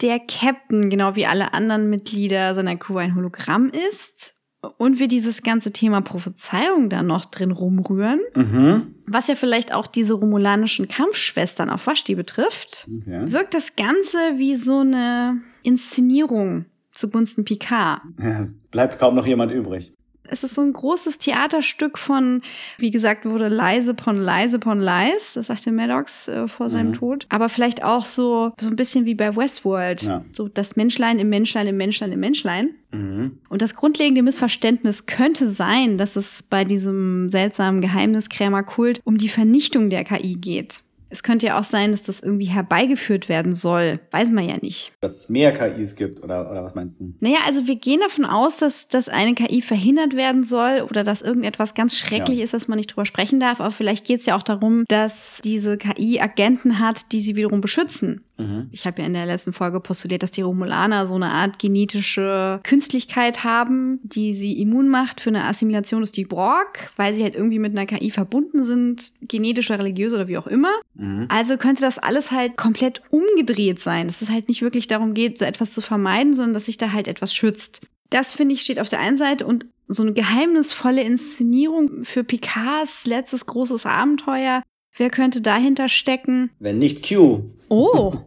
der Captain, genau wie alle anderen Mitglieder seiner Crew, ein Hologramm ist und wir dieses ganze Thema Prophezeiung da noch drin rumrühren, mhm. was ja vielleicht auch diese romulanischen Kampfschwestern auf Vashti betrifft, okay. wirkt das Ganze wie so eine Inszenierung zugunsten Picard. Ja, bleibt kaum noch jemand übrig es ist so ein großes Theaterstück von, wie gesagt, wurde leise pon leise pon leis. Das sagte Maddox äh, vor seinem mhm. Tod. Aber vielleicht auch so, so ein bisschen wie bei Westworld. Ja. So das Menschlein im Menschlein im Menschlein im Menschlein. Mhm. Und das grundlegende Missverständnis könnte sein, dass es bei diesem seltsamen Geheimniskrämerkult um die Vernichtung der KI geht. Es könnte ja auch sein, dass das irgendwie herbeigeführt werden soll. Weiß man ja nicht. Dass es mehr KIs gibt, oder, oder was meinst du? Naja, also wir gehen davon aus, dass, dass eine KI verhindert werden soll oder dass irgendetwas ganz schrecklich ja. ist, dass man nicht drüber sprechen darf. Aber vielleicht geht es ja auch darum, dass diese KI Agenten hat, die sie wiederum beschützen. Mhm. Ich habe ja in der letzten Folge postuliert, dass die Romulaner so eine Art genetische Künstlichkeit haben, die sie immun macht für eine Assimilation durch die Borg, weil sie halt irgendwie mit einer KI verbunden sind, genetisch oder religiös oder wie auch immer. Mhm. Also könnte das alles halt komplett umgedreht sein, dass es halt nicht wirklich darum geht, so etwas zu vermeiden, sondern dass sich da halt etwas schützt. Das finde ich steht auf der einen Seite und so eine geheimnisvolle Inszenierung für Picards letztes großes Abenteuer. Wer könnte dahinter stecken? Wenn nicht Q. Oh. [LAUGHS]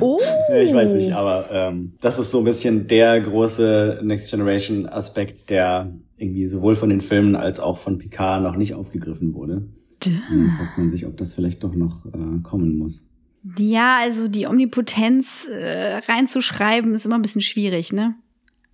Oh. ich weiß nicht, aber ähm, das ist so ein bisschen der große Next Generation Aspekt, der irgendwie sowohl von den Filmen als auch von Picard noch nicht aufgegriffen wurde. Dann fragt man sich, ob das vielleicht doch noch äh, kommen muss. Ja, also die Omnipotenz äh, reinzuschreiben ist immer ein bisschen schwierig, ne?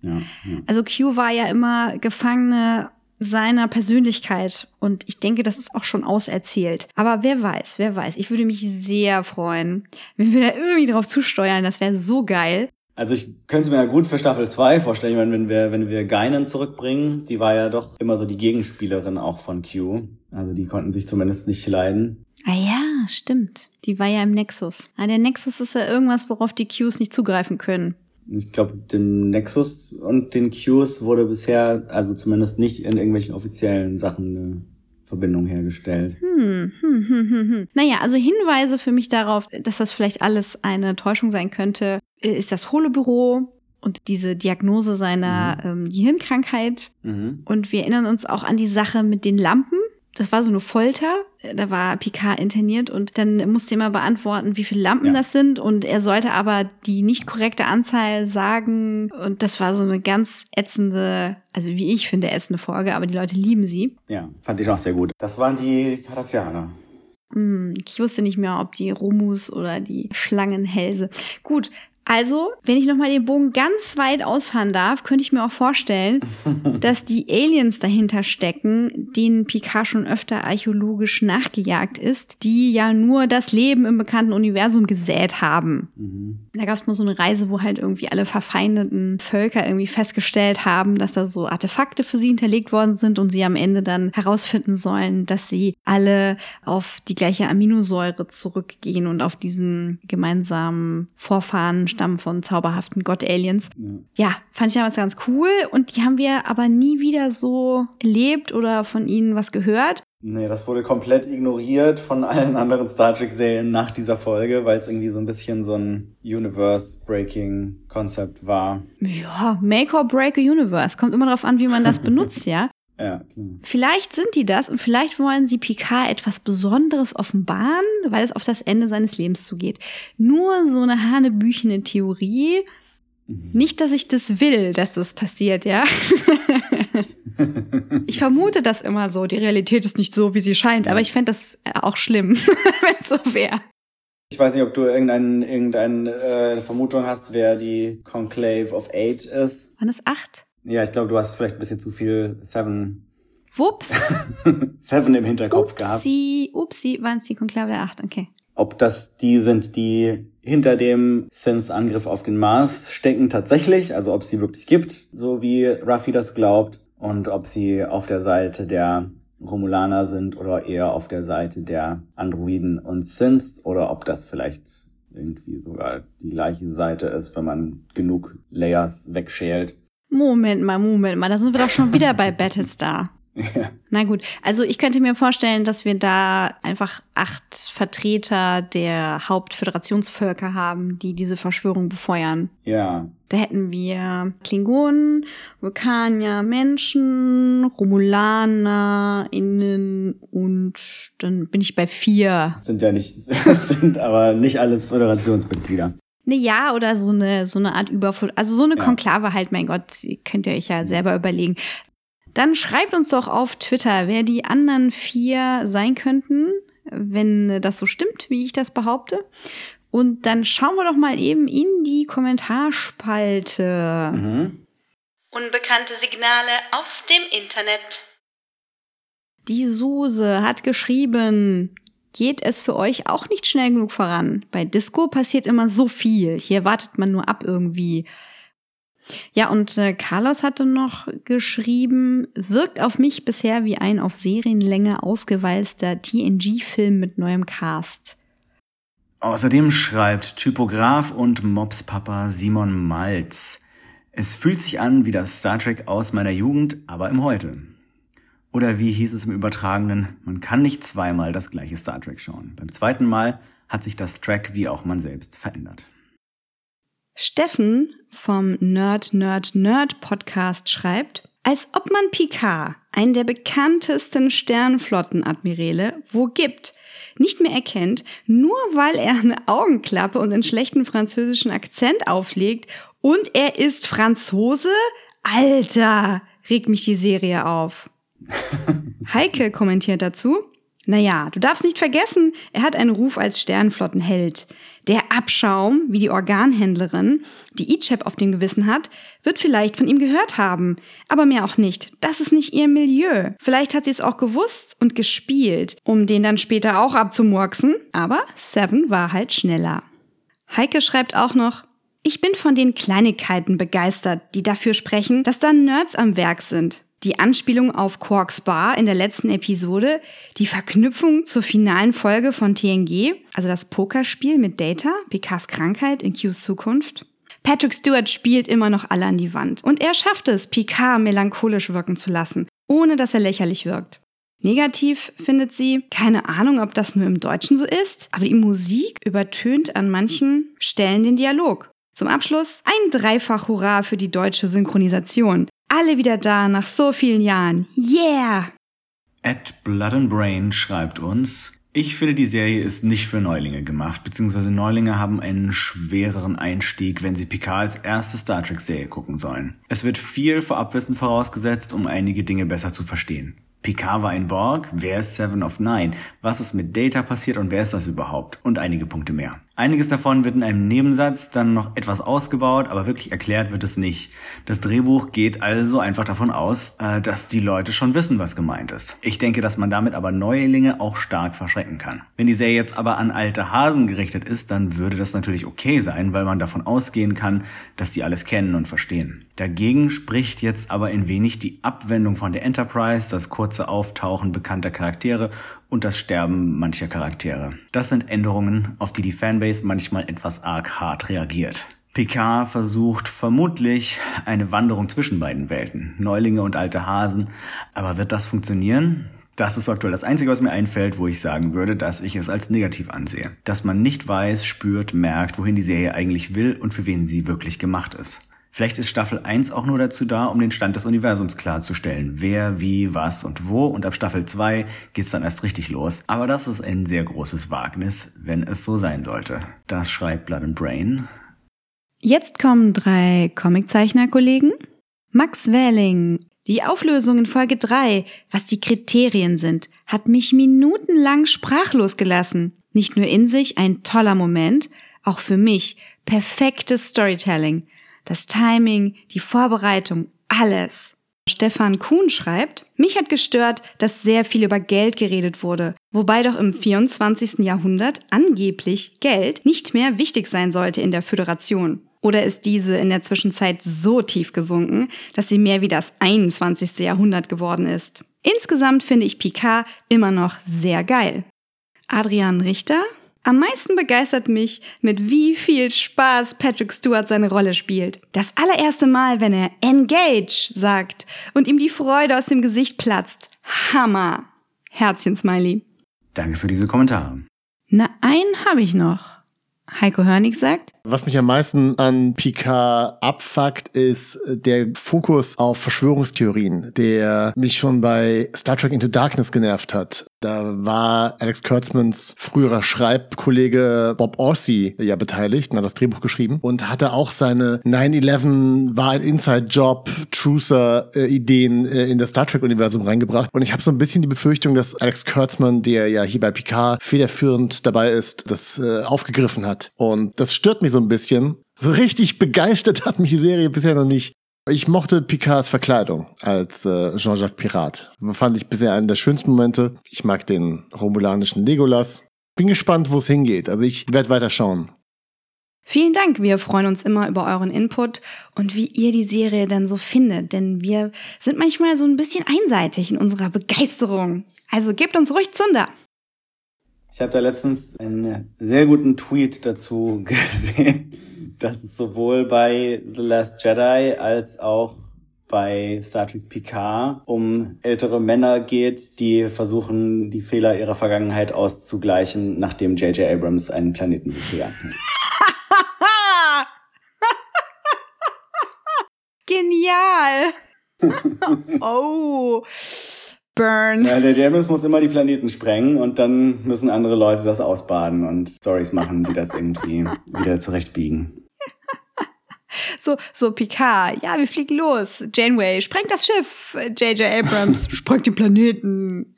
Ja, ja. Also Q war ja immer Gefangene seiner Persönlichkeit und ich denke, das ist auch schon auserzählt. Aber wer weiß, wer weiß. Ich würde mich sehr freuen, wenn wir da irgendwie drauf zusteuern. Das wäre so geil. Also ich könnte es mir ja gut für Staffel 2 vorstellen, ich meine, wenn wir, wenn wir Geinen zurückbringen, die war ja doch immer so die Gegenspielerin auch von Q. Also die konnten sich zumindest nicht leiden. Ah ja, stimmt. Die war ja im Nexus. Ah, der Nexus ist ja irgendwas, worauf die Qs nicht zugreifen können. Ich glaube, den Nexus und den Qs wurde bisher, also zumindest nicht in irgendwelchen offiziellen Sachen eine Verbindung hergestellt. Hm, hm, hm, hm, hm. Naja, also Hinweise für mich darauf, dass das vielleicht alles eine Täuschung sein könnte, äh, ist das Holobüro und diese Diagnose seiner ähm, Gehirnkrankheit. Mhm. Und wir erinnern uns auch an die Sache mit den Lampen. Das war so eine Folter. Da war Picard interniert und dann musste er immer beantworten, wie viele Lampen Ja. das sind. Und er sollte aber die nicht korrekte Anzahl sagen. Und das war so eine ganz ätzende, also wie ich finde, ätzende Folge, aber die Leute lieben sie. Ja, fand ich auch sehr gut. Das waren die Cardassianer. Hm, ich wusste nicht mehr, ob die Romus oder die Schlangenhälse. Gut, also, wenn ich nochmal den Bogen ganz weit ausfahren darf, könnte ich mir auch vorstellen, [LAUGHS] dass die Aliens dahinter stecken, denen Picard schon öfter archäologisch nachgejagt ist, die ja nur das Leben im bekannten Universum gesät haben. Da gab es mal so eine Reise, wo halt irgendwie alle verfeindeten Völker irgendwie festgestellt haben, dass da so Artefakte für sie hinterlegt worden sind und sie am Ende dann herausfinden sollen, dass sie alle auf die gleiche Aminosäure zurückgehen und auf diesen gemeinsamen Vorfahren stammen von zauberhaften Gott-Aliens. Ja. fand ich damals ganz cool und die haben wir aber nie wieder so erlebt oder von ihnen was gehört. Nee, das wurde komplett ignoriert von allen anderen Star Trek-Serien nach dieser Folge, weil es irgendwie so ein bisschen so ein Universe-Breaking-Konzept war. Ja, Make or Break a Universe. Kommt immer darauf an, wie man das [LAUGHS] benutzt, ja. Ja, klar. Vielleicht sind die das und vielleicht wollen sie Picard etwas Besonderes offenbaren, weil es auf das Ende seines Lebens zugeht. Nur so eine hanebüchene Theorie. Nicht, dass ich das will, dass das passiert, ja. [LAUGHS] ich vermute das immer so. Die Realität ist nicht so, wie sie scheint, aber ich fände das auch schlimm, [LAUGHS] wenn es so wäre. Ich weiß nicht, ob du irgendeine irgendein, äh, Vermutung hast, wer die Conclave of Eight ist. Waren es acht? Ja, ich glaube, du hast vielleicht ein bisschen zu viel Seven, Wups. [LAUGHS] Seven im Hinterkopf gehabt. Upsi, upsi, waren es die Konklave der acht, okay. Ob das die sind, die hinter dem Synth-Angriff auf den Mars stecken tatsächlich, also ob sie wirklich gibt, so wie Ruffy das glaubt, und ob sie auf der Seite der Romulaner sind oder eher auf der Seite der Androiden und Synths oder ob das vielleicht irgendwie sogar die gleiche Seite ist, wenn man genug Layers wegschält. Moment mal, Moment mal, da sind wir doch schon wieder bei [LAUGHS] Battlestar. Na gut, also ich könnte mir vorstellen, dass wir da einfach acht Vertreter der Hauptföderationsvölker haben, die diese Verschwörung befeuern. Ja, Da hätten wir Klingonen, Vulkanier, Menschen, Romulaner, Innen und dann bin ich bei vier. sind ja nicht, [LAUGHS] sind aber nicht alles Föderationsmitglieder. Ne, ja, oder so eine, so eine Art Überfut, also so eine Ja. Konklave halt, mein Gott, könnt ihr euch ja selber überlegen. Dann schreibt uns doch auf Twitter, wer die anderen vier sein könnten, wenn das so stimmt, wie ich das behaupte. Und dann schauen wir doch mal eben in die Kommentarspalte. Mhm. Unbekannte Signale aus dem Internet. Die Suse hat geschrieben, geht es für euch auch nicht schnell genug voran? Bei Disco passiert immer so viel. Hier wartet man nur ab irgendwie. Ja, und äh, Carlos hatte noch geschrieben, wirkt auf mich bisher wie ein auf Serienlänge ausgewalzter TNG-Film mit neuem Cast. Außerdem schreibt Typograf und Mopspapa Simon Malz. Es fühlt sich an wie das Star Trek aus meiner Jugend, aber im Heute. Oder wie hieß es im Übertragenen, man kann nicht zweimal das gleiche Star Trek schauen. Beim zweiten Mal hat sich das Track wie auch man selbst verändert. Steffen vom Nerd Nerd Nerd Podcast schreibt, als ob man Picard, einen der bekanntesten Sternflottenadmiräle, wo gibt. nicht mehr erkennt, nur weil er eine Augenklappe und einen schlechten französischen Akzent auflegt und er ist Franzose? Alter, regt mich die Serie auf. Heike kommentiert dazu, naja, du darfst nicht vergessen, er hat einen Ruf als Sternflottenheld. Der Abschaum, wie die Organhändlerin, die Ichab auf dem Gewissen hat, wird vielleicht von ihm gehört haben, aber mehr auch nicht. Das ist nicht ihr Milieu. Vielleicht hat sie es auch gewusst und gespielt, um den dann später auch abzumurksen, aber Seven war halt schneller. Heike schreibt auch noch, ich bin von den Kleinigkeiten begeistert, die dafür sprechen, dass da Nerds am Werk sind die Anspielung auf Quarks Bar in der letzten Episode, die Verknüpfung zur finalen Folge von TNG, also das Pokerspiel mit Data, Picards Krankheit in Qs Zukunft. Patrick Stewart spielt immer noch alle an die Wand und er schafft es, Picard melancholisch wirken zu lassen, ohne dass er lächerlich wirkt. Negativ findet sie, keine Ahnung, ob das nur im Deutschen so ist, aber die Musik übertönt an manchen Stellen den Dialog. Zum Abschluss ein Dreifach Hurra für die deutsche Synchronisation. Alle wieder da nach so vielen Jahren. Yeah! At Blood and Brain schreibt uns, ich finde, die Serie ist nicht für Neulinge gemacht, beziehungsweise Neulinge haben einen schwereren Einstieg, wenn sie Picard als erste Star Trek-Serie gucken sollen. Es wird viel Vorabwissen vorausgesetzt, um einige Dinge besser zu verstehen. Picard war ein Borg, wer ist Seven of Nine, was ist mit Data passiert und wer ist das überhaupt und einige Punkte mehr. Einiges davon wird in einem Nebensatz dann noch etwas ausgebaut, aber wirklich erklärt wird es nicht. Das Drehbuch geht also einfach davon aus, äh, dass die Leute schon wissen, was gemeint ist. Ich denke, dass man damit aber Neulinge auch stark verschrecken kann. Wenn die Serie jetzt aber an alte Hasen gerichtet ist, dann würde das natürlich okay sein, weil man davon ausgehen kann, dass die alles kennen und verstehen. Dagegen spricht jetzt aber ein wenig die Abwendung von der Enterprise, das kurze Auftauchen bekannter Charaktere und das Sterben mancher Charaktere. Das sind Änderungen, auf die die Fanbase manchmal etwas arg hart reagiert. Picard versucht vermutlich eine Wanderung zwischen beiden Welten, Neulinge und alte Hasen, aber wird das funktionieren? Das ist aktuell das Einzige, was mir einfällt, wo ich sagen würde, dass ich es als negativ ansehe. Dass man nicht weiß, spürt, merkt, wohin die Serie eigentlich will und für wen sie wirklich gemacht ist. Vielleicht ist Staffel 1 auch nur dazu da, um den Stand des Universums klarzustellen. Wer, wie, was und wo. Und ab Staffel 2 geht's dann erst richtig los. Aber das ist ein sehr großes Wagnis, wenn es so sein sollte. Das schreibt Blood and Brain. Jetzt kommen drei Comiczeichner-Kollegen. Max Wähling. Die Auflösung in Folge 3, was die Kriterien sind, hat mich minutenlang sprachlos gelassen. Nicht nur in sich ein toller Moment, auch für mich perfektes Storytelling das Timing, die Vorbereitung, alles. Stefan Kuhn schreibt, mich hat gestört, dass sehr viel über Geld geredet wurde, wobei doch im 24. Jahrhundert angeblich Geld nicht mehr wichtig sein sollte in der Föderation. Oder ist diese in der Zwischenzeit so tief gesunken, dass sie mehr wie das 21. Jahrhundert geworden ist? Insgesamt finde ich Picard immer noch sehr geil. Adrian Richter am meisten begeistert mich, mit wie viel Spaß Patrick Stewart seine Rolle spielt. Das allererste Mal, wenn er Engage sagt und ihm die Freude aus dem Gesicht platzt. Hammer. Herzchen Smiley. Danke für diese Kommentare. Na, einen habe ich noch. Heiko Hörnig sagt. Was mich am meisten an Picard abfuckt, ist der Fokus auf Verschwörungstheorien, der mich schon bei Star Trek Into Darkness genervt hat. Da war Alex Kurtzmans früherer Schreibkollege Bob Orsi ja beteiligt hat das Drehbuch geschrieben und hatte auch seine 9-11 war ein Inside-Job, Trucer-Ideen äh, in das Star Trek-Universum reingebracht. Und ich habe so ein bisschen die Befürchtung, dass Alex Kurtzman, der ja hier bei Picard federführend dabei ist, das äh, aufgegriffen hat. Und das stört mich so ein bisschen. So richtig begeistert hat mich die Serie bisher noch nicht. Ich mochte Picards Verkleidung als äh, Jean-Jacques Pirat. Fand ich bisher einen der schönsten Momente. Ich mag den romulanischen Legolas. Bin gespannt, wo es hingeht. Also ich werde weiter schauen. Vielen Dank. Wir freuen uns immer über euren Input und wie ihr die Serie dann so findet, denn wir sind manchmal so ein bisschen einseitig in unserer Begeisterung. Also gebt uns ruhig Zunder. Ich habe da letztens einen sehr guten Tweet dazu [LAUGHS] gesehen dass es sowohl bei The Last Jedi als auch bei Star Trek Picard um ältere Männer geht, die versuchen, die Fehler ihrer Vergangenheit auszugleichen, nachdem J.J. Abrams einen Planeten befehlt hat. [LAUGHS] Genial! [LAUGHS] oh. Burn. Ja, der James muss immer die Planeten sprengen und dann müssen andere Leute das ausbaden und Stories machen, die das irgendwie wieder zurechtbiegen. [LAUGHS] So, so Picard, ja, wir fliegen los. Janeway, sprengt das Schiff. J.J. Abrams, [LAUGHS] sprengt den Planeten.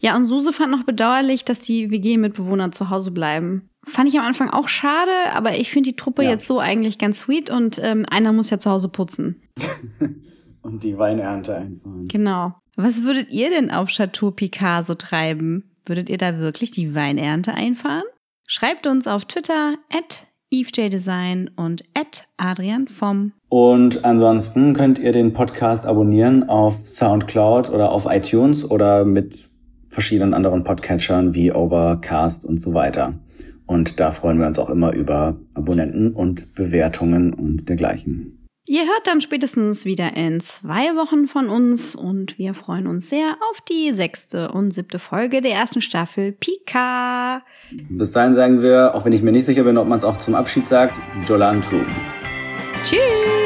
Ja, und Suse fand noch bedauerlich, dass die WG-Mitbewohner zu Hause bleiben. Fand ich am Anfang auch schade, aber ich finde die Truppe Ja. jetzt so eigentlich ganz sweet und ähm, einer muss ja zu Hause putzen. [LAUGHS] Und die Weinernte einfahren. Genau. Was würdet ihr denn auf Chateau Picard so treiben? Würdet ihr da wirklich die Weinernte einfahren? Schreibt uns auf Twitter at EveJDesign und at Adrian vom. Und ansonsten könnt ihr den Podcast abonnieren auf Soundcloud oder auf iTunes oder mit verschiedenen anderen Podcatchern wie Overcast und so weiter. Und da freuen wir uns auch immer über Abonnenten und Bewertungen und dergleichen. Ihr hört dann spätestens wieder in zwei Wochen von uns und wir freuen uns sehr auf die sechste und siebte Folge der ersten Staffel Pika. Bis dahin sagen wir, auch wenn ich mir nicht sicher bin, ob man es auch zum Abschied sagt, Jolan. Tschüss!